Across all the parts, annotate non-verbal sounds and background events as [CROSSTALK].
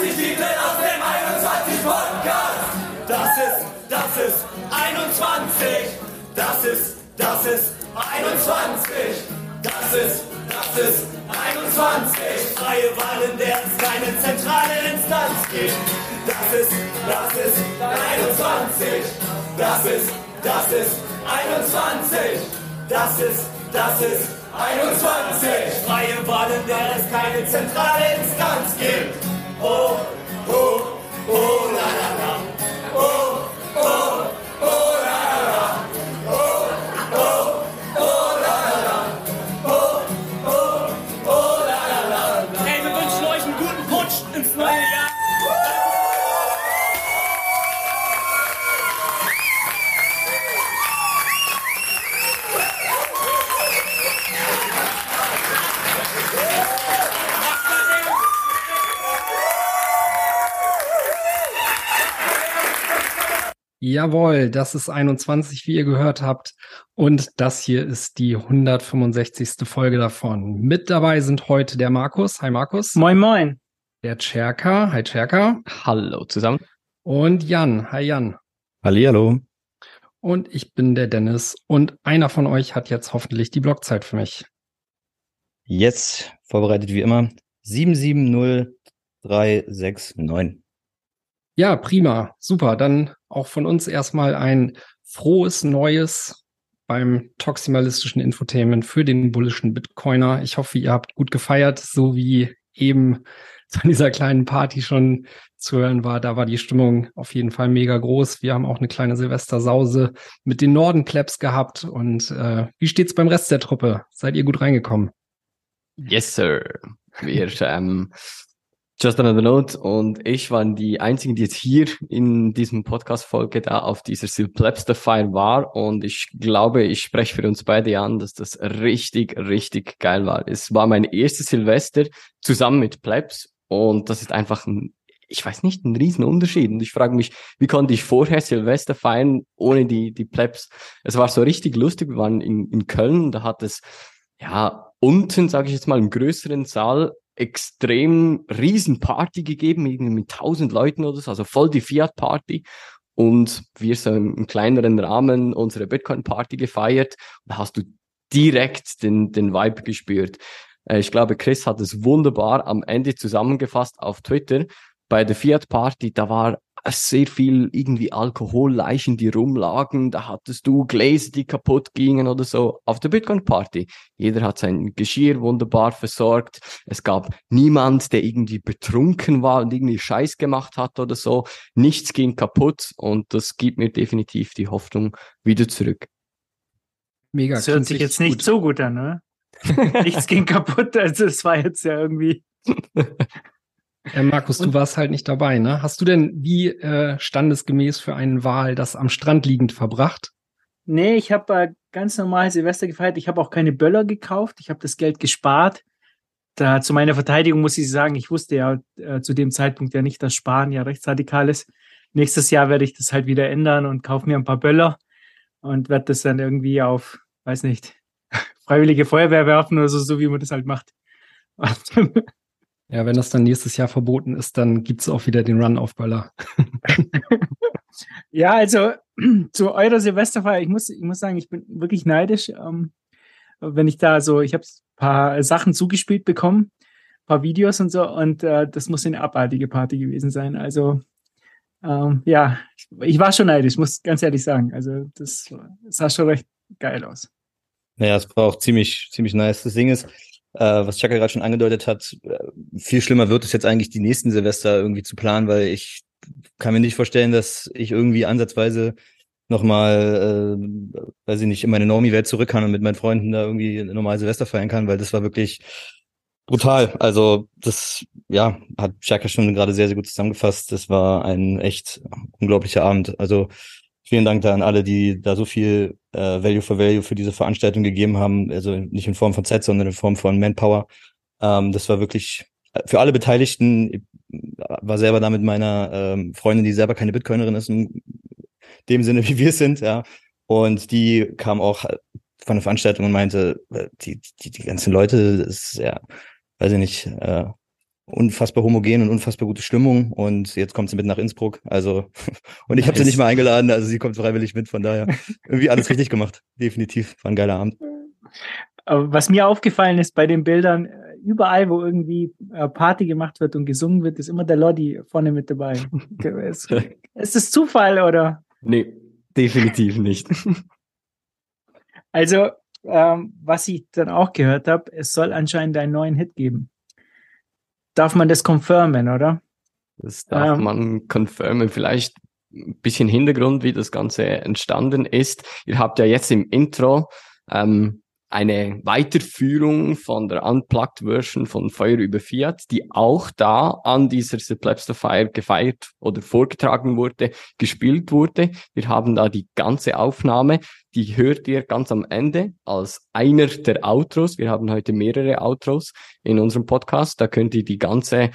21 Titel aus dem 21 Podcast. Das ist, das ist 21. Das ist, das ist 21. Das ist, das ist 21. Freie Wahl, in der es keine zentrale Instanz gibt. Das ist, das ist 21. Das ist, das ist 21. Das ist, das ist 21. Freie Wahl, in der es keine zentrale Instanz gibt. Oh, oh, oh, la la Jawohl, das ist 21, wie ihr gehört habt. Und das hier ist die 165. Folge davon. Mit dabei sind heute der Markus. Hi Markus. Moin, moin. Der Cherka. Hi Cherka. Hallo zusammen. Und Jan. Hi Jan. Hallihallo. Und ich bin der Dennis. Und einer von euch hat jetzt hoffentlich die Blockzeit für mich. Jetzt vorbereitet wie immer 770369. Ja, prima. Super. Dann auch von uns erstmal ein frohes Neues beim toximalistischen Infotainment für den bullischen Bitcoiner. Ich hoffe, ihr habt gut gefeiert, so wie eben [LAUGHS] von dieser kleinen Party schon zu hören war. Da war die Stimmung auf jeden Fall mega groß. Wir haben auch eine kleine Silvestersause mit den Norden-Plebs gehabt. Und äh, wie steht's beim Rest der Truppe? Seid ihr gut reingekommen? Yes, sir. Wir, [LAUGHS] ähm, Just another note. Und ich waren die einzigen, die jetzt hier in diesem Podcast-Folge da auf dieser Silplebster-Feier war. Und ich glaube, ich spreche für uns beide an, dass das richtig, richtig geil war. Es war mein erstes Silvester zusammen mit Plebs. Und das ist einfach ein, ich weiß nicht, ein Riesenunterschied. Und ich frage mich, wie konnte ich vorher Silvester feiern ohne die, die Plebs? Es war so richtig lustig, wir waren in, in Köln, da hat es, ja, unten, sage ich jetzt mal, im größeren Saal extrem riesen Party gegeben, irgendwie mit tausend Leuten oder so, also voll die Fiat-Party. Und wir so im kleineren Rahmen unsere Bitcoin-Party gefeiert. Da hast du direkt den, den Vibe gespürt. Äh, Ich glaube, Chris hat es wunderbar am Ende zusammengefasst auf Twitter. Bei der Fiat-Party, da war sehr viel irgendwie Alkoholleichen, die rumlagen. Da hattest du Gläser, die kaputt gingen oder so. Auf der Bitcoin-Party. Jeder hat sein Geschirr wunderbar versorgt. Es gab niemand, der irgendwie betrunken war und irgendwie Scheiß gemacht hat oder so. Nichts ging kaputt und das gibt mir definitiv die Hoffnung wieder zurück. Mega. Das hört sich jetzt nicht gut. so gut an, ne? [LAUGHS] Nichts ging kaputt, also es war jetzt ja irgendwie. [LAUGHS] Äh, Markus, du warst halt nicht dabei, ne? Hast du denn wie äh, standesgemäß für einen Wahl das am Strand liegend verbracht? Nee, ich habe äh, ganz normal Silvester gefeiert. Ich habe auch keine Böller gekauft. Ich habe das Geld gespart. Da zu meiner Verteidigung muss ich sagen, ich wusste ja äh, zu dem Zeitpunkt ja nicht, dass Sparen ja rechtsradikal ist. Nächstes Jahr werde ich das halt wieder ändern und kaufe mir ein paar Böller und werde das dann irgendwie auf, weiß nicht, [LAUGHS] freiwillige Feuerwehr werfen oder so, so wie man das halt macht. [LAUGHS] Ja, wenn das dann nächstes Jahr verboten ist, dann gibt's auch wieder den Run auf Böller. [LAUGHS] Ja, also [CLEARS THROAT] zu eurer Silvesterfeier, ich muss, ich muss sagen, ich bin wirklich neidisch. Ähm, wenn ich da so, ich habe ein paar Sachen zugespielt bekommen, ein paar Videos und so, und äh, das muss eine abartige Party gewesen sein. Also ähm, ja, ich, ich war schon neidisch, muss ganz ehrlich sagen. Also das sah schon recht geil aus. Naja, es war auch ziemlich, ziemlich nice. Das Ding ist, äh, was Chaka gerade schon angedeutet hat, äh, viel schlimmer wird es jetzt eigentlich die nächsten Silvester irgendwie zu planen, weil ich kann mir nicht vorstellen, dass ich irgendwie ansatzweise nochmal, äh, weiß ich nicht, in meine Normie-Welt zurück kann und mit meinen Freunden da irgendwie normal Silvester feiern kann, weil das war wirklich brutal. Also das, ja, hat Chaka schon gerade sehr, sehr gut zusammengefasst. Das war ein echt unglaublicher Abend. Also vielen Dank da an alle, die da so viel äh, Value for Value für diese Veranstaltung gegeben haben. Also nicht in Form von Zeit, sondern in Form von Manpower. Ähm, das war wirklich äh, für alle Beteiligten. Ich war selber da mit meiner ähm, Freundin, die selber keine Bitcoinerin ist, in dem Sinne, [LAUGHS] wie wir es sind, ja. Und die kam auch von der Veranstaltung und meinte, äh, die, die, die ganzen Leute, das ist ja, weiß ich nicht, äh, unfassbar homogen und unfassbar gute Stimmung und jetzt kommt sie mit nach Innsbruck. Also [LAUGHS] und ich nice. habe sie nicht mal eingeladen, also sie kommt freiwillig mit, von daher irgendwie alles richtig gemacht. Definitiv, war ein geiler Abend. Was mir aufgefallen ist bei den Bildern, überall, wo irgendwie äh, Party gemacht wird und gesungen wird, ist immer der Lodi vorne mit dabei. ist, [LAUGHS] ist das Zufall oder? Nee, definitiv nicht. [LAUGHS] Also, ähm, was ich dann auch gehört habe, es soll anscheinend einen neuen Hit geben. Darf man das confirmen, oder? Das darf ähm, man confirmen. Vielleicht ein bisschen Hintergrund, wie das Ganze entstanden ist. Ihr habt ja jetzt im Intro ähm, eine Weiterführung von der Unplugged-Version von Feuer über Fiat, die auch da an dieser The Plebster Fire gefeiert oder vorgetragen wurde, gespielt wurde. Wir haben da die ganze Aufnahme, die hört ihr ganz am Ende als einer der Outros. Wir haben heute mehrere Outros in unserem Podcast. Da könnt ihr die ganze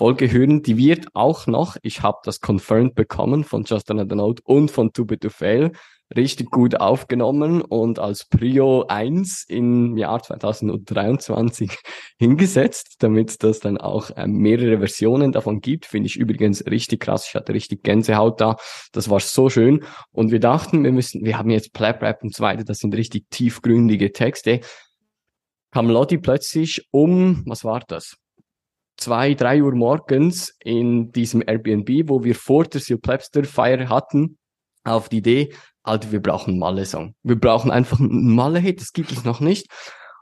Folge hören. Die wird auch noch, ich habe das confirmed bekommen von Just Another Note und von Too Bit to Fail, richtig gut aufgenommen und als Prio 1 im Jahr 2023 [LAUGHS] hingesetzt, damit das dann auch äh, mehrere Versionen davon gibt. Finde ich übrigens richtig krass. Ich hatte richtig Gänsehaut da. Das war so schön. Und wir dachten, wir müssen, wir haben jetzt Plap Rap und so weiter. Das sind richtig tiefgründige Texte. Kam Lotti plötzlich um, was war das? Zwei, drei Uhr morgens in diesem Airbnb, wo wir vor der Seal Plebster Feier hatten, auf die Idee, Alter, wir brauchen einen Malle-Song. Wir brauchen einfach einen Malle-Hit, das gibt es noch nicht.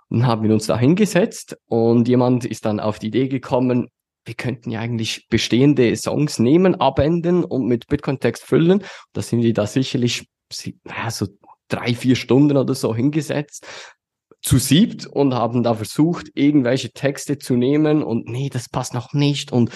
Und dann haben wir uns da hingesetzt und jemand ist dann auf die Idee gekommen, wir könnten ja eigentlich bestehende Songs nehmen, abändern und mit Bitcoin-Text füllen. Da sind wir da sicherlich ja, so drei, vier Stunden oder so hingesetzt, zu siebt und haben da versucht, irgendwelche Texte zu nehmen und nee, das passt noch nicht und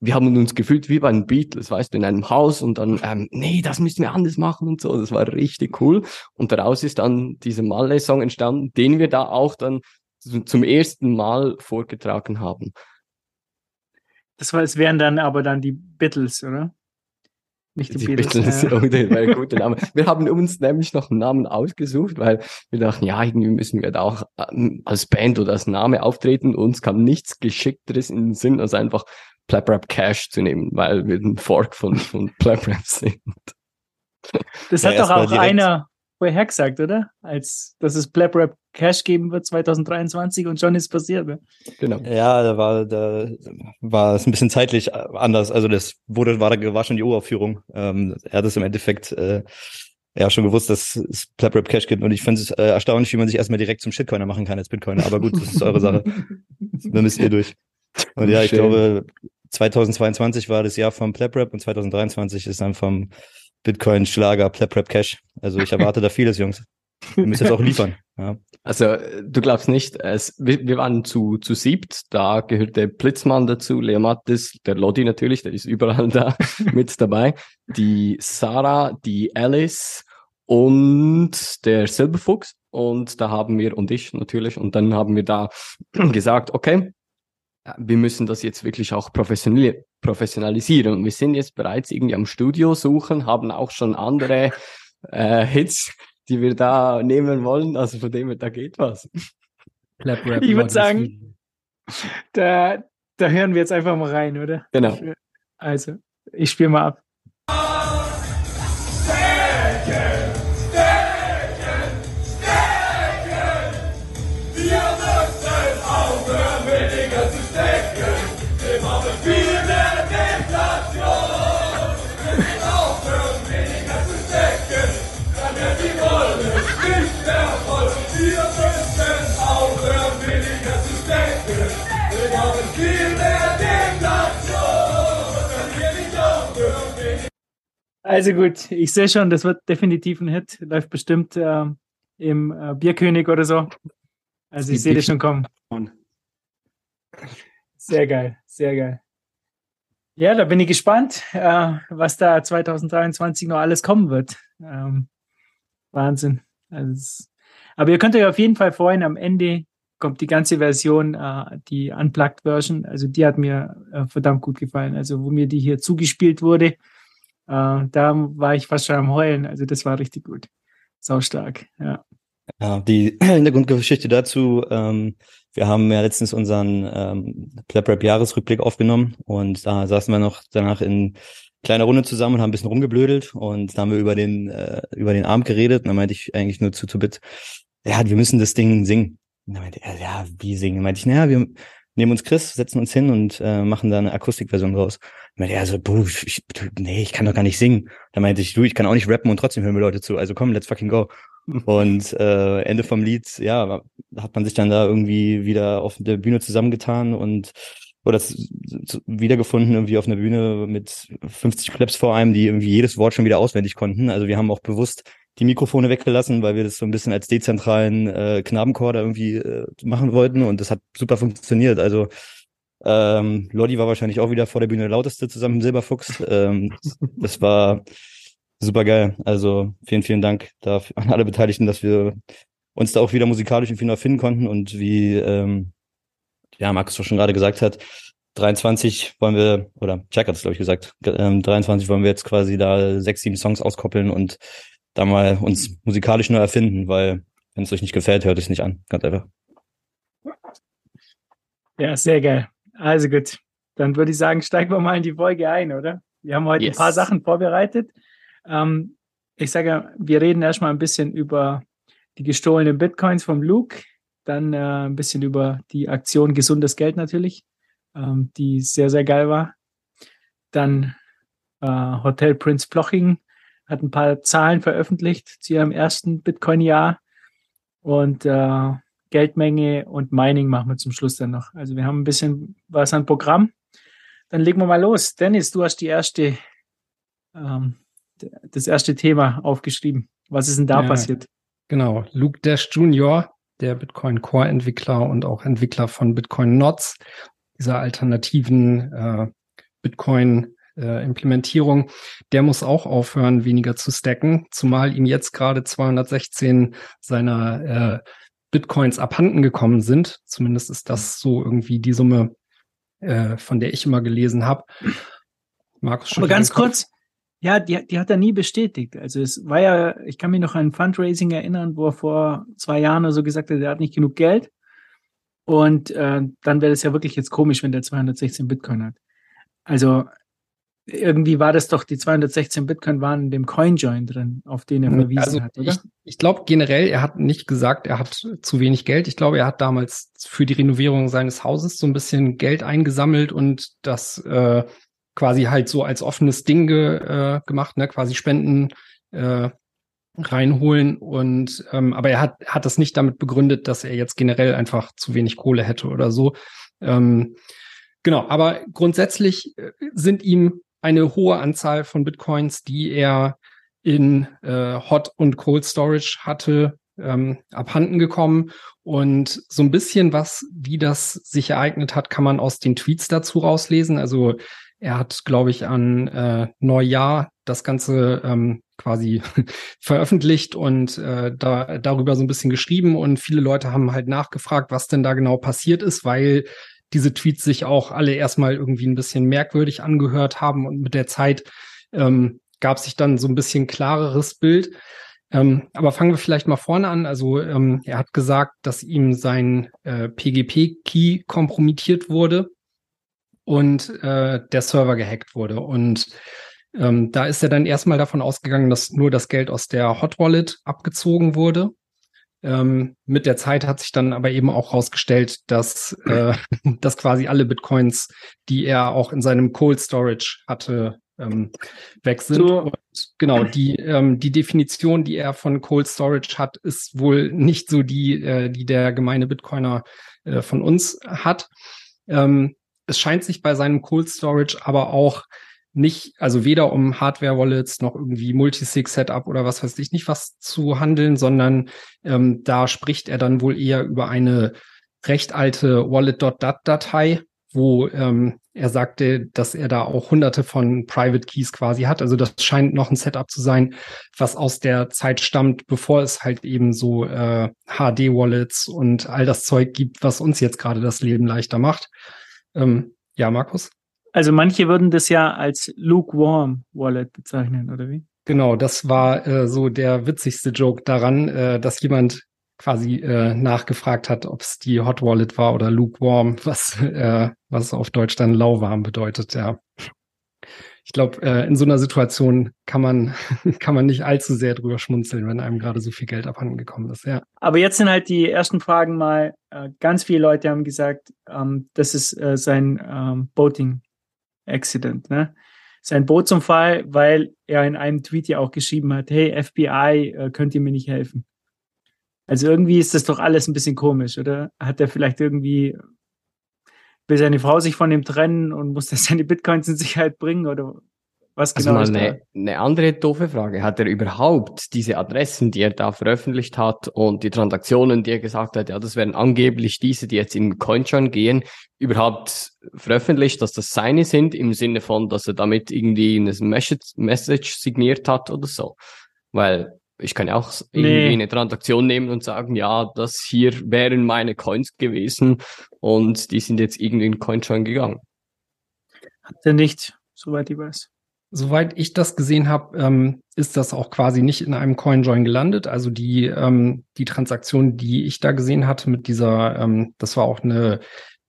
wir haben uns gefühlt wie bei den Beatles, weißt du, in einem Haus und dann, ähm, nee, das müssen wir anders machen und so. Das war richtig cool. Und daraus ist dann dieser Malle-Song entstanden, den wir da auch dann zum ersten Mal vorgetragen haben. Das war, es wären dann aber dann die Beatles, oder? Nicht die, die Beatles. Beatles ja. ein guter [LAUGHS] Name. Wir haben uns nämlich noch einen Namen ausgesucht, weil wir dachten, ja, irgendwie müssen wir da auch ähm, als Band oder als Name auftreten. Uns kam nichts Geschickteres in den Sinn, als einfach PlapRap Cash zu nehmen, weil wir ein Fork von, von [LAUGHS] PlapRap sind. Das ja, hat doch auch einer vorher gesagt, oder? Als, dass es PlapRap Cash geben wird 2023 und schon ist passiert. Ne? Genau. Ja, da war, da war es ein bisschen zeitlich anders. Also das wurde, war, war schon die Uraufführung. Ähm, er hat es im Endeffekt, äh, ja, schon gewusst, dass es PlapRap Cash gibt und ich finde es äh, erstaunlich, wie man sich erstmal direkt zum Shitcoiner machen kann als Bitcoiner. Aber gut, das ist eure Sache. [LAUGHS] Dann müsst ihr durch. Und ja, ich Schön. glaube, 2022 war das Jahr vom PlapRap und 2023 ist dann vom Bitcoin-Schlager PlapRap Cash. Also ich erwarte da vieles, Jungs. Wir müssen jetzt auch liefern. Ja. Also du glaubst nicht, es, wir, wir waren zu, zu siebt, da gehört der Blitzmann dazu, Leo Mattis, der Lodi natürlich, der ist überall [LAUGHS] da mit dabei, die Sarah, die Alice und der Silberfuchs und da haben wir, und ich natürlich, und dann haben wir da [CLEARS THROAT] gesagt, okay, wir müssen das jetzt wirklich auch professionalisieren. Und wir sind jetzt bereits irgendwie am Studio suchen, haben auch schon andere äh, Hits, die wir da nehmen wollen. Also von dem her, da geht was. Clap -Rap ich würde sagen, da, da hören wir jetzt einfach mal rein, oder? Genau. Also, ich spiele mal ab. Also gut, ich sehe schon, das wird definitiv ein Hit. Läuft bestimmt äh, im äh, Bierkönig oder so. Also ich sehe das schon kommen. Sehr geil, sehr geil. Ja, da bin ich gespannt, äh, was da 2023 noch alles kommen wird. Ähm, Wahnsinn. Also, aber ihr könnt euch auf jeden Fall freuen, am Ende kommt die ganze Version, äh, die Unplugged-Version. Also die hat mir äh, verdammt gut gefallen. Also wo mir die hier zugespielt wurde, da war ich fast schon am Heulen. Also das war richtig gut. Sau stark, ja. Ja, die [CLEARS THROAT] Hintergrundgeschichte dazu, ähm, wir haben ja letztens unseren ähm, Plap-Rap-Jahresrückblick aufgenommen und da saßen wir noch danach in kleiner Runde zusammen und haben ein bisschen rumgeblödelt und da haben wir über den, äh, über den Abend geredet und dann meinte ich eigentlich nur zu Tobit, ja, wir müssen das Ding singen. Und dann meinte er, ja, wie singen? Dann meinte ich, naja, wir nehmen uns Chris, setzen uns hin und äh, machen da eine Akustikversion draus. Meinte er so, buh, ich, nee, ich kann doch gar nicht singen. Dann meinte ich, du, ich kann auch nicht rappen und trotzdem hören wir Leute zu. Also komm, let's fucking go. [LAUGHS] Und äh, Ende vom Lied, ja, hat man sich dann da irgendwie wieder auf der Bühne zusammengetan und oder wiedergefunden irgendwie auf einer Bühne mit 50 Claps vor einem, die irgendwie jedes Wort schon wieder auswendig konnten. Also wir haben auch bewusst die Mikrofone weggelassen, weil wir das so ein bisschen als dezentralen äh, Knabenchor da irgendwie äh, machen wollten und das hat super funktioniert. Also ähm, Lodi war wahrscheinlich auch wieder vor der Bühne der lauteste zusammen mit Silberfuchs. Ähm, [LAUGHS] das war super geil. Also vielen, vielen Dank dafür an alle Beteiligten, dass wir uns da auch wieder musikalisch irgendwie noch finden konnten und wie ähm, ja Markus schon gerade gesagt hat, 23 wollen wir, oder Jack hat es glaube ich gesagt, ähm, 23 wollen wir jetzt quasi da sechs, sieben Songs auskoppeln und da mal uns musikalisch neu erfinden, weil wenn es euch nicht gefällt, hört es nicht an. Ganz einfach. Ja, sehr geil. Also gut, dann würde ich sagen, steigen wir mal in die Folge ein, oder? Wir haben heute yes. ein paar Sachen vorbereitet. Ähm, ich sage, wir reden erstmal ein bisschen über die gestohlenen Bitcoins vom Luke, dann äh, ein bisschen über die Aktion Gesundes Geld natürlich, ähm, die sehr, sehr geil war. Dann äh, Hotel Prince Bloching hat ein paar Zahlen veröffentlicht zu ihrem ersten Bitcoin-Jahr und äh, Geldmenge und Mining machen wir zum Schluss dann noch. Also wir haben ein bisschen was an Programm. Dann legen wir mal los. Dennis, du hast die erste ähm, das erste Thema aufgeschrieben. Was ist denn da ja, passiert? Genau, Luke Dash Jr., der Bitcoin Core Entwickler und auch Entwickler von Bitcoin Nots, dieser alternativen äh, Bitcoin äh, Implementierung, der muss auch aufhören, weniger zu stacken, zumal ihm jetzt gerade 216 seiner äh, Bitcoins abhanden gekommen sind. Zumindest ist das so irgendwie die Summe, äh, von der ich immer gelesen habe. Markus schon. Aber ganz kurz, ja, die, die hat er nie bestätigt. Also es war ja, ich kann mich noch an Fundraising erinnern, wo er vor zwei Jahren oder so gesagt hat, er hat nicht genug Geld. Und äh, dann wäre das ja wirklich jetzt komisch, wenn der 216 Bitcoin hat. Also irgendwie war das doch, die 216 Bitcoin waren in dem CoinJoin drin, auf den er verwiesen also hat, oder? Ich, ich glaube generell, er hat nicht gesagt, er hat zu wenig Geld. Ich glaube, er hat damals für die Renovierung seines Hauses so ein bisschen Geld eingesammelt und das äh, quasi halt so als offenes Ding ge, äh, gemacht, ne, quasi Spenden äh, reinholen und ähm, aber er hat hat das nicht damit begründet, dass er jetzt generell einfach zu wenig Kohle hätte oder so. Ähm, genau, aber grundsätzlich äh, sind ihm eine hohe Anzahl von Bitcoins, die er in äh, Hot und Cold Storage hatte, ähm, abhanden gekommen. Und so ein bisschen was, wie das sich ereignet hat, kann man aus den Tweets dazu rauslesen. Also er hat, glaube ich, an äh, Neujahr das Ganze ähm, quasi [LAUGHS] veröffentlicht und äh, da, darüber so ein bisschen geschrieben. Und viele Leute haben halt nachgefragt, was denn da genau passiert ist, weil diese Tweets sich auch alle erstmal irgendwie ein bisschen merkwürdig angehört haben und mit der Zeit ähm, gab sich dann so ein bisschen klareres Bild. Ähm, aber fangen wir vielleicht mal vorne an. Also ähm, er hat gesagt, dass ihm sein äh, PGP-Key kompromittiert wurde und äh, der Server gehackt wurde. Und ähm, da ist er dann erstmal davon ausgegangen, dass nur das Geld aus der Hot Wallet abgezogen wurde. Ähm, mit der Zeit hat sich dann aber eben auch herausgestellt, dass, äh, [LAUGHS] dass quasi alle Bitcoins, die er auch in seinem Cold Storage hatte, ähm, weg sind. So. Und genau, die, ähm, die Definition, die er von Cold Storage hat, ist wohl nicht so die, äh, die der gemeine Bitcoiner äh, von uns hat. Ähm, es scheint sich bei seinem Cold Storage aber auch nicht, also weder um Hardware-Wallets noch irgendwie Multisig-Setup oder was weiß ich nicht was zu handeln, sondern ähm, da spricht er dann wohl eher über eine recht alte Wallet.dat-Datei, wo ähm, er sagte, dass er da auch hunderte von Private Keys quasi hat. Also das scheint noch ein Setup zu sein, was aus der Zeit stammt, bevor es halt eben so äh, HD-Wallets und all das Zeug gibt, was uns jetzt gerade das Leben leichter macht. Ähm, ja, Markus? Also manche würden das ja als lukewarm Wallet bezeichnen, oder wie? Genau, das war äh, so der witzigste Joke daran, äh, dass jemand quasi äh, nachgefragt hat, ob es die Hot Wallet war oder lukewarm, [LAUGHS] was, äh, was auf Deutsch dann lauwarm bedeutet, ja. Ich glaube, äh, in so einer Situation kann man, [LAUGHS] kann man nicht allzu sehr drüber schmunzeln, wenn einem gerade so viel Geld abhanden gekommen ist, ja. Aber jetzt sind halt die ersten Fragen mal, äh, ganz viele Leute haben gesagt, ähm, das ist sein ähm, Boating Accident, ne? Sein Bootsunfall, weil er in einem Tweet ja auch geschrieben hat, hey FBI, äh, könnt ihr mir nicht helfen? Also irgendwie ist das doch alles ein bisschen komisch, oder? Hat er vielleicht irgendwie, will seine Frau sich von ihm trennen und muss [LAUGHS] er seine Bitcoins in Sicherheit bringen oder was Also genau mal ist da? eine, eine andere doofe Frage. Hat er überhaupt diese Adressen, die er da veröffentlicht hat und die Transaktionen, die er gesagt hat, ja, das wären angeblich diese, die jetzt in CoinJoin gehen, überhaupt veröffentlicht, dass das seine sind, im Sinne von, dass er damit irgendwie eine Message, Message signiert hat oder so? Weil ich kann ja auch irgendwie Nee. eine Transaktion nehmen und sagen, ja, das hier wären meine Coins gewesen und die sind jetzt irgendwie in CoinJoin gegangen. Hat er nicht, soweit ich weiß. Soweit ich das gesehen habe, ähm, ist das auch quasi nicht in einem CoinJoin gelandet. Also die, ähm, die Transaktion, die ich da gesehen hatte mit dieser, ähm, das war auch eine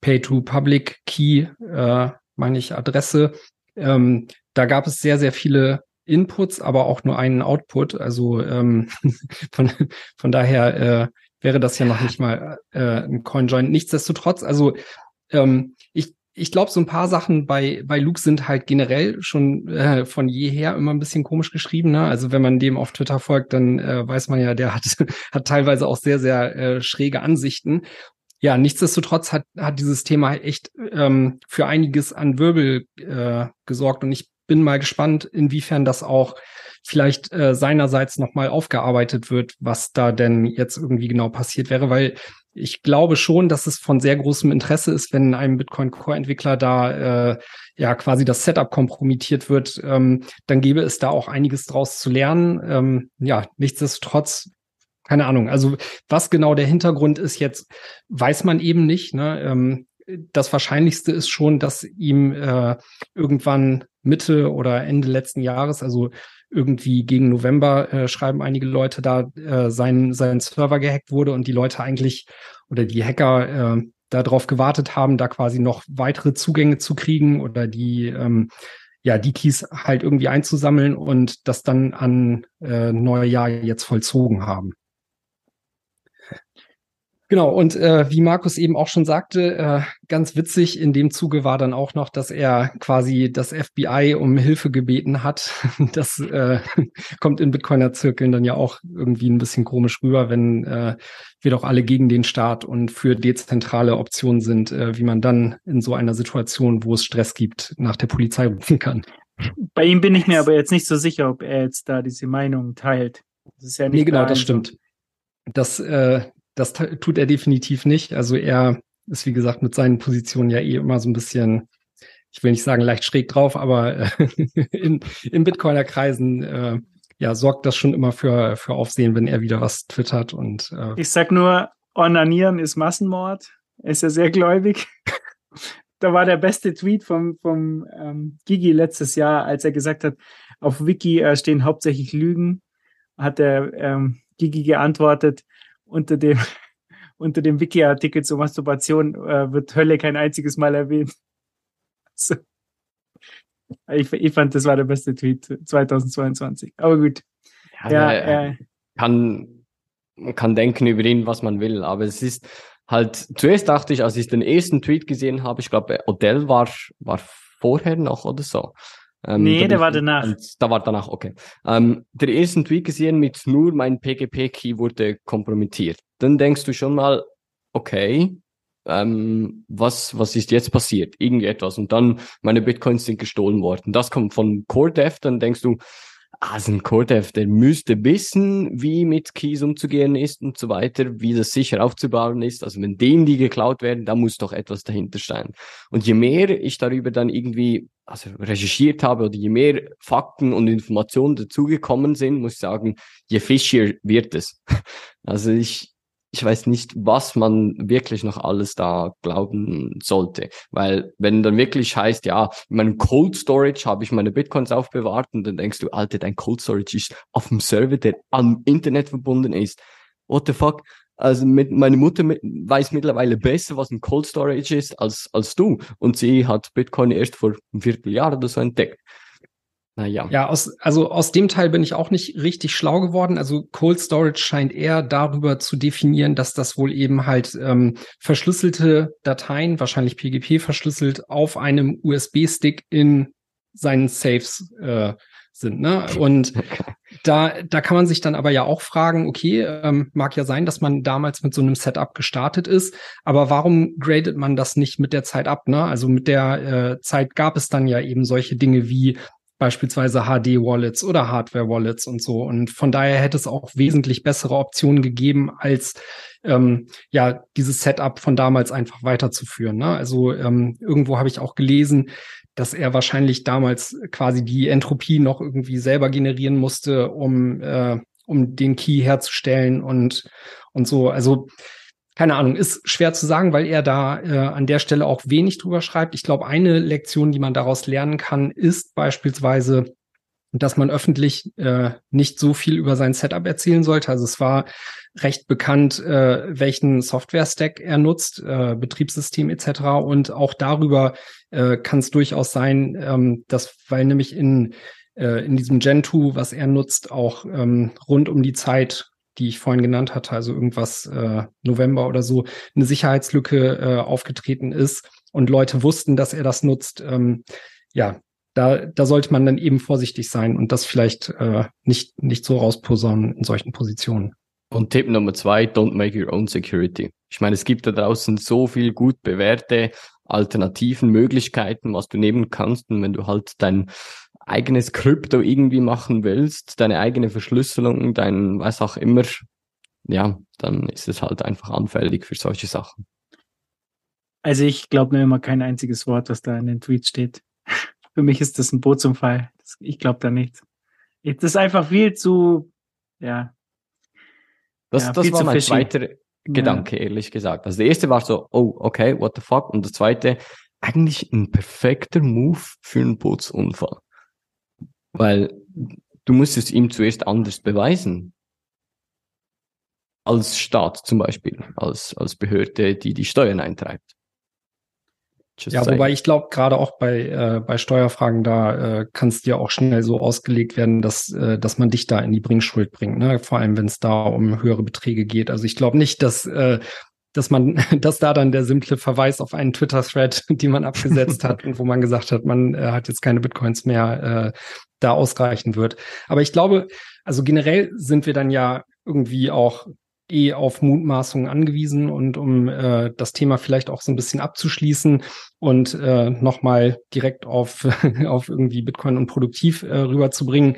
Pay-to-Public-Key, äh, meine ich, Adresse. Ähm, da gab es sehr, sehr viele Inputs, aber auch nur einen Output. Also ähm, [LAUGHS] von, von daher äh, wäre das ja noch nicht mal äh, ein CoinJoin. Nichtsdestotrotz, also ähm, ich, glaube, so ein paar Sachen bei, bei Luke sind halt generell schon äh, von jeher immer ein bisschen komisch geschrieben. Ne? Also wenn man dem auf Twitter folgt, dann äh, weiß man ja, der hat, [LAUGHS] hat teilweise auch sehr, sehr äh, schräge Ansichten. Ja, nichtsdestotrotz hat, hat dieses Thema echt ähm, für einiges an Wirbel äh, gesorgt und ich bin mal gespannt, inwiefern das auch vielleicht äh, seinerseits nochmal aufgearbeitet wird, was da denn jetzt irgendwie genau passiert wäre, weil ich glaube schon, dass es von sehr großem Interesse ist, wenn einem Bitcoin-Core-Entwickler da äh, ja quasi das Setup kompromittiert wird, ähm, dann gäbe es da auch einiges draus zu lernen. Ähm, ja, nichtsdestotrotz, keine Ahnung. Also was genau der Hintergrund ist jetzt, weiß man eben nicht. Ne? Ähm, das Wahrscheinlichste ist schon, dass ihm äh, irgendwann Mitte oder Ende letzten Jahres, also irgendwie gegen November äh, schreiben einige Leute da, äh, sein, sein Server gehackt wurde und die Leute eigentlich oder die Hacker äh, darauf gewartet haben, da quasi noch weitere Zugänge zu kriegen oder die ähm, ja die Keys halt irgendwie einzusammeln und das dann an äh, Neujahr jetzt vollzogen haben. Genau, und äh, wie Markus eben auch schon sagte, äh, ganz witzig in dem Zuge war dann auch noch, dass er quasi das FBI um Hilfe gebeten hat. [LAUGHS] Das äh, [LAUGHS] kommt in Bitcoiner-Zirkeln dann ja auch irgendwie ein bisschen komisch rüber, wenn äh, wir doch alle gegen den Staat und für dezentrale Optionen sind, äh, wie man dann in so einer Situation, wo es Stress gibt, nach der Polizei rufen kann. Bei ihm bin ich mir aber jetzt nicht so sicher, ob er jetzt da diese Meinung teilt. Das ist ja nicht Nee, genau, das stimmt. Das, äh, das tut er definitiv nicht. Also er ist, wie gesagt, mit seinen Positionen ja eh immer so ein bisschen, ich will nicht sagen leicht schräg drauf, aber [LAUGHS] in, in Bitcoiner-Kreisen äh, ja, sorgt das schon immer für, für Aufsehen, wenn er wieder was twittert und äh, Ich sag nur, Onanieren ist Massenmord. Er ist ja sehr gläubig. [LAUGHS] da war der beste Tweet vom, vom ähm, Gigi letztes Jahr, als er gesagt hat, auf Wiki äh, stehen hauptsächlich Lügen, hat der ähm, Gigi geantwortet, unter dem, [LAUGHS] unter dem Wiki-Artikel zur Masturbation äh, wird Hölle kein einziges Mal erwähnt. [LAUGHS] So. Ich, ich fand, das war der beste Tweet 2022. Aber gut. Ja, Ja, der, äh, kann, man kann denken über ihn, was man will, aber es ist halt, zuerst dachte ich, als ich den ersten Tweet gesehen habe, ich glaube, Odell war, war vorher noch oder so. Ähm, Nee, da der war danach. Da war danach, okay. Ähm, der ersten Tweet gesehen mit nur mein PGP-Key wurde kompromittiert. Dann denkst du schon mal, okay, ähm, was, was ist jetzt passiert? Irgendetwas. Und dann, meine Bitcoins sind gestohlen worden. Das kommt von CoreDev, dann denkst du, also ein CoreDev, der müsste wissen, wie mit Keys umzugehen ist und so weiter, wie das sicher aufzubauen ist. Also wenn dem die geklaut werden, da muss doch etwas dahinter sein. Und je mehr ich darüber dann irgendwie also recherchiert habe oder je mehr Fakten und Informationen dazugekommen sind, muss ich sagen, je fischier wird es. [LAUGHS] Also ich, ich weiß nicht, was man wirklich noch alles da glauben sollte. Weil wenn dann wirklich heißt, ja, in meinem Cold Storage habe ich meine Bitcoins aufbewahrt und dann denkst du, Alter, dein Cold Storage ist auf dem Server, der am Internet verbunden ist. What the fuck? Also mit, meine Mutter mit, weiß mittlerweile besser, was ein Cold Storage ist, als, als du. Und sie hat Bitcoin erst vor einem Vierteljahr oder so entdeckt. Naja. Ja, aus, also aus dem Teil bin ich auch nicht richtig schlau geworden. Also Cold Storage scheint eher darüber zu definieren, dass das wohl eben halt ähm, verschlüsselte Dateien, wahrscheinlich PGP verschlüsselt, auf einem USB-Stick in seinen Saves äh, sind. Ne? Und [LAUGHS] da, da kann man sich dann aber ja auch fragen, okay, ähm, mag ja sein, dass man damals mit so einem Setup gestartet ist, aber warum gradet man das nicht mit der Zeit ab? Ne? Also mit der äh, Zeit gab es dann ja eben solche Dinge wie beispielsweise HD-Wallets oder Hardware-Wallets und so. Und von daher hätte es auch wesentlich bessere Optionen gegeben, als ähm, ja dieses Setup von damals einfach weiterzuführen. Ne? Also ähm, irgendwo habe ich auch gelesen, dass er wahrscheinlich damals quasi die Entropie noch irgendwie selber generieren musste, um, äh, um den Key herzustellen und, und so. Also keine Ahnung, ist schwer zu sagen, weil er da äh, an der Stelle auch wenig drüber schreibt. Ich glaube, eine Lektion, die man daraus lernen kann, ist beispielsweise, dass man öffentlich äh, nicht so viel über sein Setup erzählen sollte. Also es war recht bekannt, äh, welchen Software-Stack er nutzt, äh, Betriebssystem etc. Und auch darüber äh, kann es durchaus sein, ähm, dass, weil nämlich in, äh, in diesem Gentoo, was er nutzt, auch ähm, rund um die Zeit die ich vorhin genannt hatte, also irgendwas äh, November oder so, eine Sicherheitslücke äh, aufgetreten ist und Leute wussten, dass er das nutzt. Ähm, ja, da, da sollte man dann eben vorsichtig sein und das vielleicht äh, nicht, nicht so rausposaunen in solchen Positionen. Und Tipp Nummer zwei, don't make your own security. Ich meine, es gibt da draußen so viel gut bewährte alternativen Möglichkeiten, was du nehmen kannst. Und wenn du halt dein eigenes Krypto irgendwie machen willst, deine eigene Verschlüsselung, dein was auch immer, ja, dann ist es halt einfach anfällig für solche Sachen. Also ich glaube nur immer kein einziges Wort, was da in den Tweets steht. [LAUGHS] für mich ist das ein Bootsunfall. Ich glaube da nicht. Das ist einfach viel zu, ja. Das, ja, das war mein fishy. zweiter Gedanke, ja. ehrlich gesagt. Also der erste war so, oh, okay, what the fuck? Und der zweite, eigentlich ein perfekter Move für einen Bootsunfall. Weil du musst es ihm zuerst anders beweisen. Als Staat zum Beispiel, als, als Behörde, die die Steuern eintreibt. Just ja, wobei ich glaube, gerade auch bei, äh, bei Steuerfragen, da äh, kann es dir auch schnell so ausgelegt werden, dass, äh, dass man dich da in die Bringschuld bringt, ne? Vor allem, wenn es da um höhere Beträge geht. Also ich glaube nicht, dass, äh, dass man, [LAUGHS] dass da dann der simple Verweis auf einen Twitter-Thread, [LAUGHS] die man abgesetzt hat und wo man gesagt hat, man äh, hat jetzt keine Bitcoins mehr, äh, da ausreichen wird. Aber ich glaube, also generell sind wir dann ja irgendwie auch eh auf Mutmaßungen angewiesen und um äh, das Thema vielleicht auch so ein bisschen abzuschließen und äh, nochmal direkt auf, [LAUGHS] auf irgendwie Bitcoin und produktiv äh, rüberzubringen.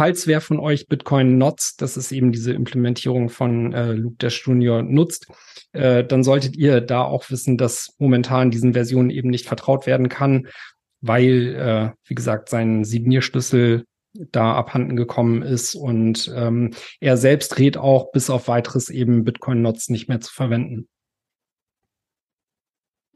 Falls wer von euch Bitcoin nutzt, das ist eben diese Implementierung von äh, Luke Dash Junior nutzt, äh, dann solltet ihr da auch wissen, dass momentan diesen Versionen eben nicht vertraut werden kann weil, äh, wie gesagt, sein Signierschlüssel da abhanden gekommen ist und ähm, er selbst rät auch bis auf weiteres eben Bitcoin-Nots nicht mehr zu verwenden.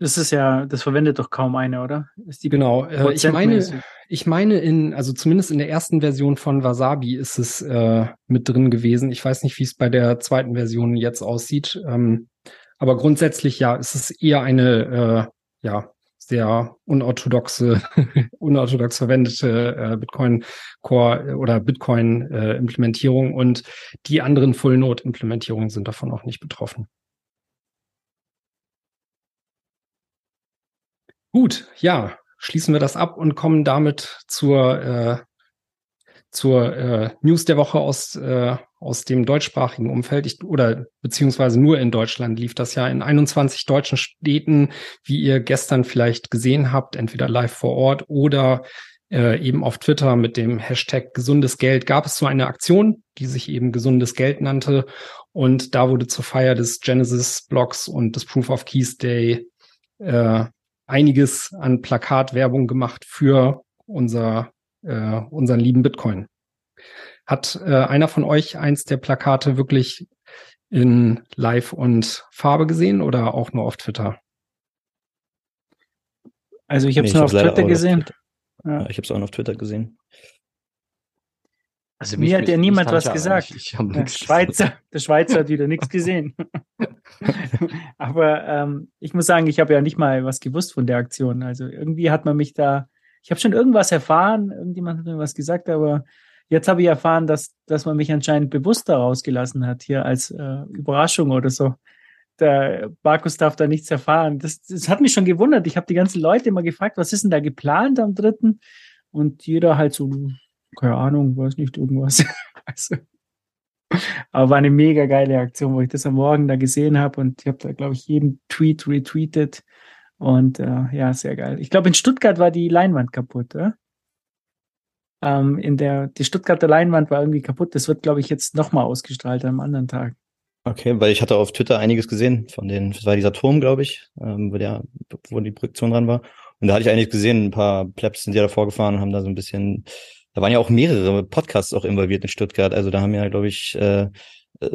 Das ist ja, das verwendet doch kaum eine, oder? genau. Äh, ich meine, ich meine in, also zumindest in der ersten Version von Wasabi ist es äh, mit drin gewesen. Ich weiß nicht, wie es bei der zweiten Version jetzt aussieht. Ähm, aber grundsätzlich ja, ist es eher eine äh, ja sehr unorthodoxe, [LAUGHS] unorthodox verwendete äh, Bitcoin Core oder Bitcoin äh, Implementierung und die anderen Full Node Implementierungen sind davon auch nicht betroffen. Gut, ja, schließen wir das ab und kommen damit zur äh, zur äh, News der Woche aus, äh, aus dem deutschsprachigen Umfeld. Ich, oder beziehungsweise nur in Deutschland lief das ja in 21 deutschen Städten, wie ihr gestern vielleicht gesehen habt, entweder live vor Ort oder äh, eben auf Twitter mit dem Hashtag gesundes Geld gab es so eine Aktion, die sich eben gesundes Geld nannte. Und da wurde zur Feier des Genesis Blocks und des Proof of Keys Day äh, einiges an Plakatwerbung gemacht für unser äh, unseren lieben Bitcoin. Hat äh, einer von euch eins der Plakate wirklich in Live und Farbe gesehen oder auch nur auf Twitter? Also ich habe es nee, nur auf Twitter gesehen. Auf Twitter. Ja. Ich habe es auch noch auf Twitter gesehen. Also Mir hat ja niemand was gesagt. Ich, ich der, Schweizer, der Schweizer hat wieder nichts gesehen. [LAUGHS] Aber ähm, ich muss sagen, ich habe ja nicht mal was gewusst von der Aktion. Also irgendwie hat man mich da, ich habe schon irgendwas erfahren, irgendjemand hat mir was gesagt, aber jetzt habe ich erfahren, dass, dass man mich anscheinend bewusst da rausgelassen hat, hier als äh, Überraschung oder so. Der Markus darf da nichts erfahren. Das, das hat mich schon gewundert. Ich habe die ganzen Leute immer gefragt, was ist denn da geplant am dritten? Und jeder halt so, keine Ahnung, weiß nicht, irgendwas. [LAUGHS] also, aber war eine mega geile Aktion, wo ich das am Morgen da gesehen habe und ich habe da, glaube ich, jeden Tweet retweetet. Und äh, ja, sehr geil. Ich glaube, in Stuttgart war die Leinwand kaputt, oder? Ähm, in der, die Stuttgarter Leinwand war irgendwie kaputt. Das wird, glaube ich, jetzt nochmal ausgestrahlt am anderen Tag. Okay, weil ich hatte auf Twitter einiges gesehen von den, das war dieser Turm, glaube ich, ähm, wo der, wo die Projektion dran war. Und da hatte ich einiges gesehen, ein paar Plebs sind ja davor gefahren und haben da so ein bisschen da waren ja auch mehrere Podcasts auch involviert in Stuttgart. Also da haben ja, glaube ich, äh,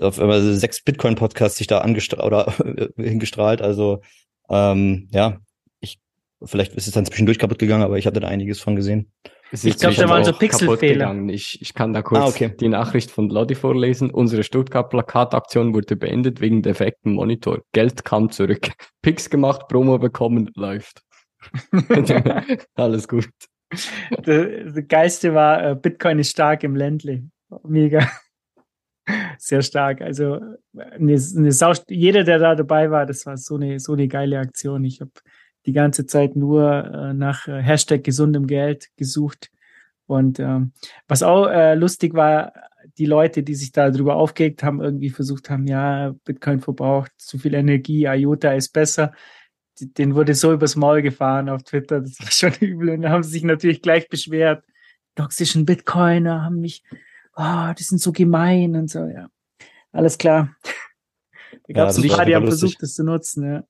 auf einmal sechs Bitcoin-Podcasts sich da angestrahlt oder [LAUGHS] hingestrahlt. Also ähm, ja, ich vielleicht ist es dann zwischendurch kaputt gegangen, aber ich hatte da einiges von gesehen. Ich glaube, da waren so Pixelfehler. Ich, ich kann da kurz ah, okay. die Nachricht von Lodi vorlesen. Unsere Stuttgart-Plakataktion wurde beendet wegen defekten Monitor. Geld kam zurück. [LAUGHS] Pix gemacht, Promo bekommen, läuft. [LAUGHS] Alles gut. Das Geiste war, äh, Bitcoin ist stark im Ländle. Mega. Sehr stark. Also eine, eine Sau, jeder, der da dabei war, das war so eine, so eine geile Aktion. Ich habe die ganze Zeit nur äh, nach äh, Hashtag gesundem Geld gesucht. Und ähm, was auch äh, lustig war, die Leute, die sich da drüber aufgeregt haben, irgendwie versucht haben, ja, Bitcoin verbraucht zu viel Energie, IOTA ist besser den wurde so übers Maul gefahren auf Twitter, das war schon [LAUGHS] übel. Und da haben sie sich natürlich gleich beschwert. Toxischen Bitcoiner haben mich, oh, die sind so gemein und so, ja. Alles klar. [LAUGHS] Da gab es ja, ein paar, die haben versucht, das zu nutzen, ja.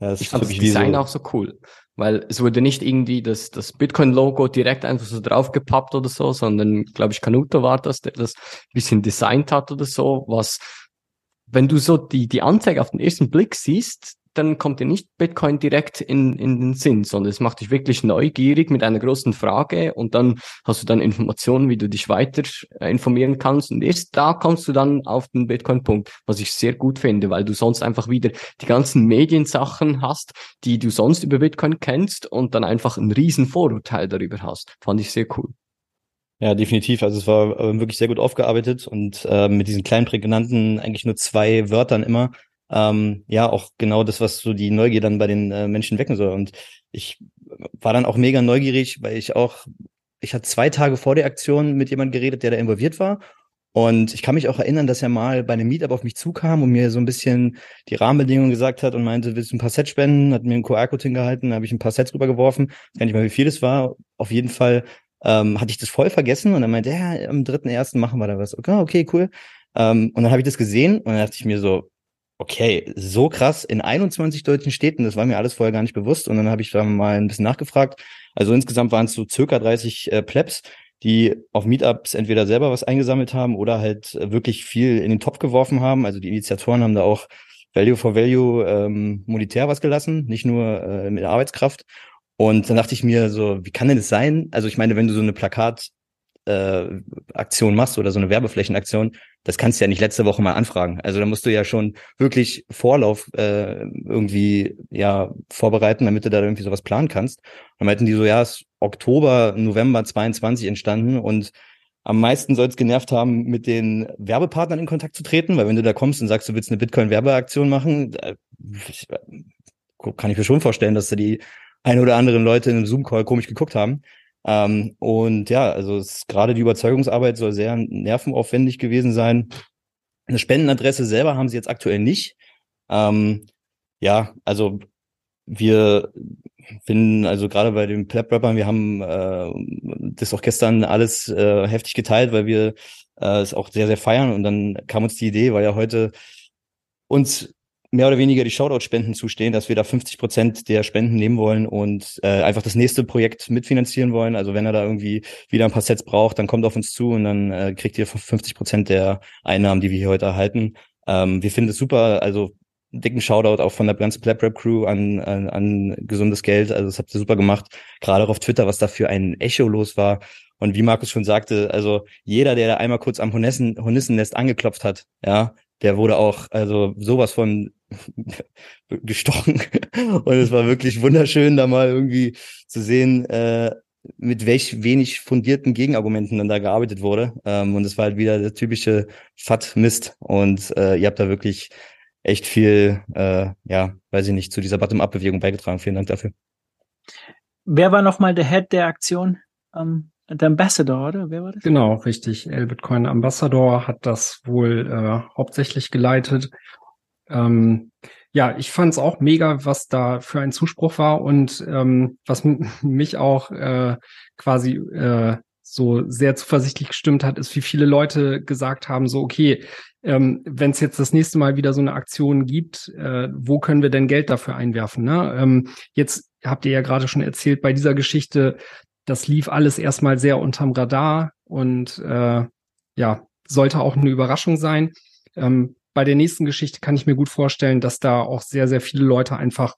Ja, das ich fand das Design so. auch so cool, weil es wurde nicht irgendwie das, das Bitcoin-Logo direkt einfach so draufgepappt oder so, sondern, glaube ich, Canuto war das, der das ein bisschen designt hat oder so, was, wenn du so die, die Anzeige auf den ersten Blick siehst, dann kommt dir nicht Bitcoin direkt in, in den Sinn, sondern es macht dich wirklich neugierig mit einer großen Frage und dann hast du dann Informationen, wie du dich weiter äh, informieren kannst und erst da kommst du dann auf den Bitcoin-Punkt, was ich sehr gut finde, weil du sonst einfach wieder die ganzen Mediensachen hast, die du sonst über Bitcoin kennst und dann einfach einen riesen Vorurteil darüber hast. Fand ich sehr cool. Ja, definitiv. Also es war äh, wirklich sehr gut aufgearbeitet und äh, mit diesen kleinen prägnanten eigentlich nur zwei Wörtern immer ähm, ja auch genau das, was so die Neugier dann bei den äh, Menschen wecken soll. Und ich war dann auch mega neugierig, weil ich auch, ich hatte zwei Tage vor der Aktion mit jemandem geredet, der da involviert war. Und ich kann mich auch erinnern, dass er mal bei einem Meetup auf mich zukam und mir so ein bisschen die Rahmenbedingungen gesagt hat und meinte, willst du ein paar Sets spenden? Hat mir einen QR-Code hingehalten, habe ich ein paar Sets rübergeworfen. Ich weiß nicht mal, wie viel das war. Auf jeden Fall ähm, hatte ich das voll vergessen und dann meinte er, ja, am dritten ersten machen wir da was. Okay, okay, cool. Ähm, und dann habe ich das gesehen und dann dachte ich mir so, Okay, so krass in 21 deutschen Städten, das war mir alles vorher gar nicht bewusst. Und dann habe ich da mal ein bisschen nachgefragt. Also insgesamt waren es so circa 30 äh, Plebs, die auf Meetups entweder selber was eingesammelt haben oder halt wirklich viel in den Topf geworfen haben. Also die Initiatoren haben da auch Value for Value ähm, monetär was gelassen, nicht nur äh, mit der Arbeitskraft. Und dann dachte ich mir so, wie kann denn das sein? Also ich meine, wenn du so eine Plakat äh, Aktion machst oder so eine Werbeflächenaktion, das kannst du ja nicht letzte Woche mal anfragen. Also da musst du ja schon wirklich Vorlauf äh, irgendwie ja vorbereiten, damit du da irgendwie sowas planen kannst. Und dann meinten die so, ja, ist Oktober, November 22 entstanden und am meisten soll es genervt haben, mit den Werbepartnern in Kontakt zu treten, weil wenn du da kommst und sagst, du willst eine Bitcoin-Werbeaktion machen, äh, kann ich mir schon vorstellen, dass da die ein oder anderen Leute in einem Zoom-Call komisch geguckt haben. Ähm, und ja, also gerade die Überzeugungsarbeit soll sehr nervenaufwendig gewesen sein. Eine Spendenadresse selber haben sie jetzt aktuell nicht. Ähm, ja, also wir finden, also gerade bei den Plap-Rappern, wir haben äh, das auch gestern alles äh, heftig geteilt, weil wir äh, es auch sehr, sehr feiern. Und dann kam uns die Idee, weil ja heute uns mehr oder weniger die Shoutout-Spenden zustehen, dass wir da 50 Prozent der Spenden nehmen wollen und äh, einfach das nächste Projekt mitfinanzieren wollen. Also wenn er da irgendwie wieder ein paar Sets braucht, dann kommt auf uns zu und dann äh, kriegt ihr 50 Prozent der Einnahmen, die wir hier heute erhalten. Ähm, wir finden es super. Also dicken Shoutout auch von der ganzen Pleb Rap Crew an, an, an gesundes Geld. Also das habt ihr super gemacht. Gerade auch auf Twitter, was da für ein Echo los war. Und wie Markus schon sagte, also jeder, der da einmal kurz am Hornissen, Hornissennest angeklopft hat, ja, der wurde auch, also sowas von [LAUGHS] gestochen. Und es war wirklich wunderschön, da mal irgendwie zu sehen, äh, mit welch wenig fundierten Gegenargumenten dann da gearbeitet wurde. Ähm, und es war halt wieder der typische Fat-Mist. Und äh, ihr habt da wirklich echt viel, äh, ja, weiß ich nicht, zu dieser Bottom-up-Bewegung beigetragen. Vielen Dank dafür. Wer war nochmal der Head der Aktion? Ähm, der Ambassador, oder? Wer war das? Genau, richtig. El Bitcoin Ambassador hat das wohl äh, hauptsächlich geleitet. Ähm, ja, ich fand es auch mega, was da für ein Zuspruch war und ähm, was [LAUGHS] mich auch äh, quasi äh, so sehr zuversichtlich gestimmt hat, ist, wie viele Leute gesagt haben, so, okay, ähm, wenn es jetzt das nächste Mal wieder so eine Aktion gibt, äh, wo können wir denn Geld dafür einwerfen? Ne? Ähm, jetzt habt ihr ja gerade schon erzählt, bei dieser Geschichte, das lief alles erstmal sehr unterm Radar und äh, ja, sollte auch eine Überraschung sein. Ähm, bei der nächsten Geschichte kann ich mir gut vorstellen, dass da auch sehr, sehr viele Leute einfach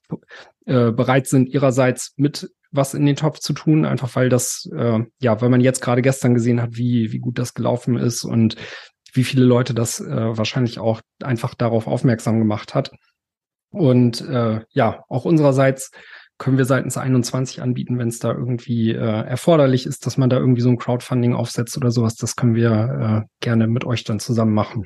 äh, bereit sind, ihrerseits mit was in den Topf zu tun, einfach weil das, äh, ja, weil man jetzt gerade gestern gesehen hat, wie, wie gut das gelaufen ist und wie viele Leute das äh, wahrscheinlich auch einfach darauf aufmerksam gemacht hat. Und äh, ja, auch unsererseits können wir seitens 21 anbieten, wenn es da irgendwie äh, erforderlich ist, dass man da irgendwie so ein Crowdfunding aufsetzt oder sowas. Das können wir äh, gerne mit euch dann zusammen machen.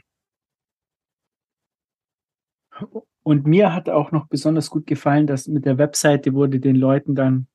Und mir hat auch noch besonders gut gefallen, dass mit der Webseite wurde den Leuten dann,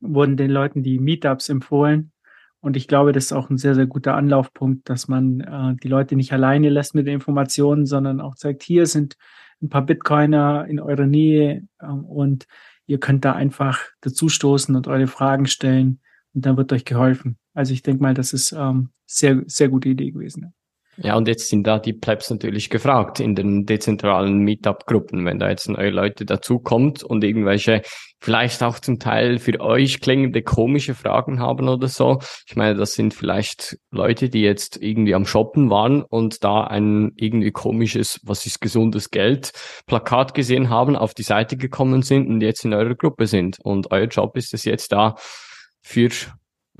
wurden den Leuten die Meetups empfohlen. Und ich glaube, das ist auch ein sehr, sehr guter Anlaufpunkt, dass man äh, die Leute nicht alleine lässt mit den Informationen, sondern auch zeigt, hier sind ein paar Bitcoiner in eurer Nähe äh, und ihr könnt da einfach dazustoßen und eure Fragen stellen und dann wird euch geholfen. Also ich denke mal, das ist ähm, sehr, sehr gute Idee gewesen. Ja, und jetzt sind da die Plebs natürlich gefragt in den dezentralen Meetup-Gruppen, wenn da jetzt neue Leute dazukommt und irgendwelche vielleicht auch zum Teil für euch klingende komische Fragen haben oder so. Ich meine, das sind vielleicht Leute, die jetzt irgendwie am Shoppen waren und da ein irgendwie komisches, was ist gesundes Geld, Plakat gesehen haben, auf die Seite gekommen sind und jetzt in eurer Gruppe sind. Und euer Job ist es jetzt da für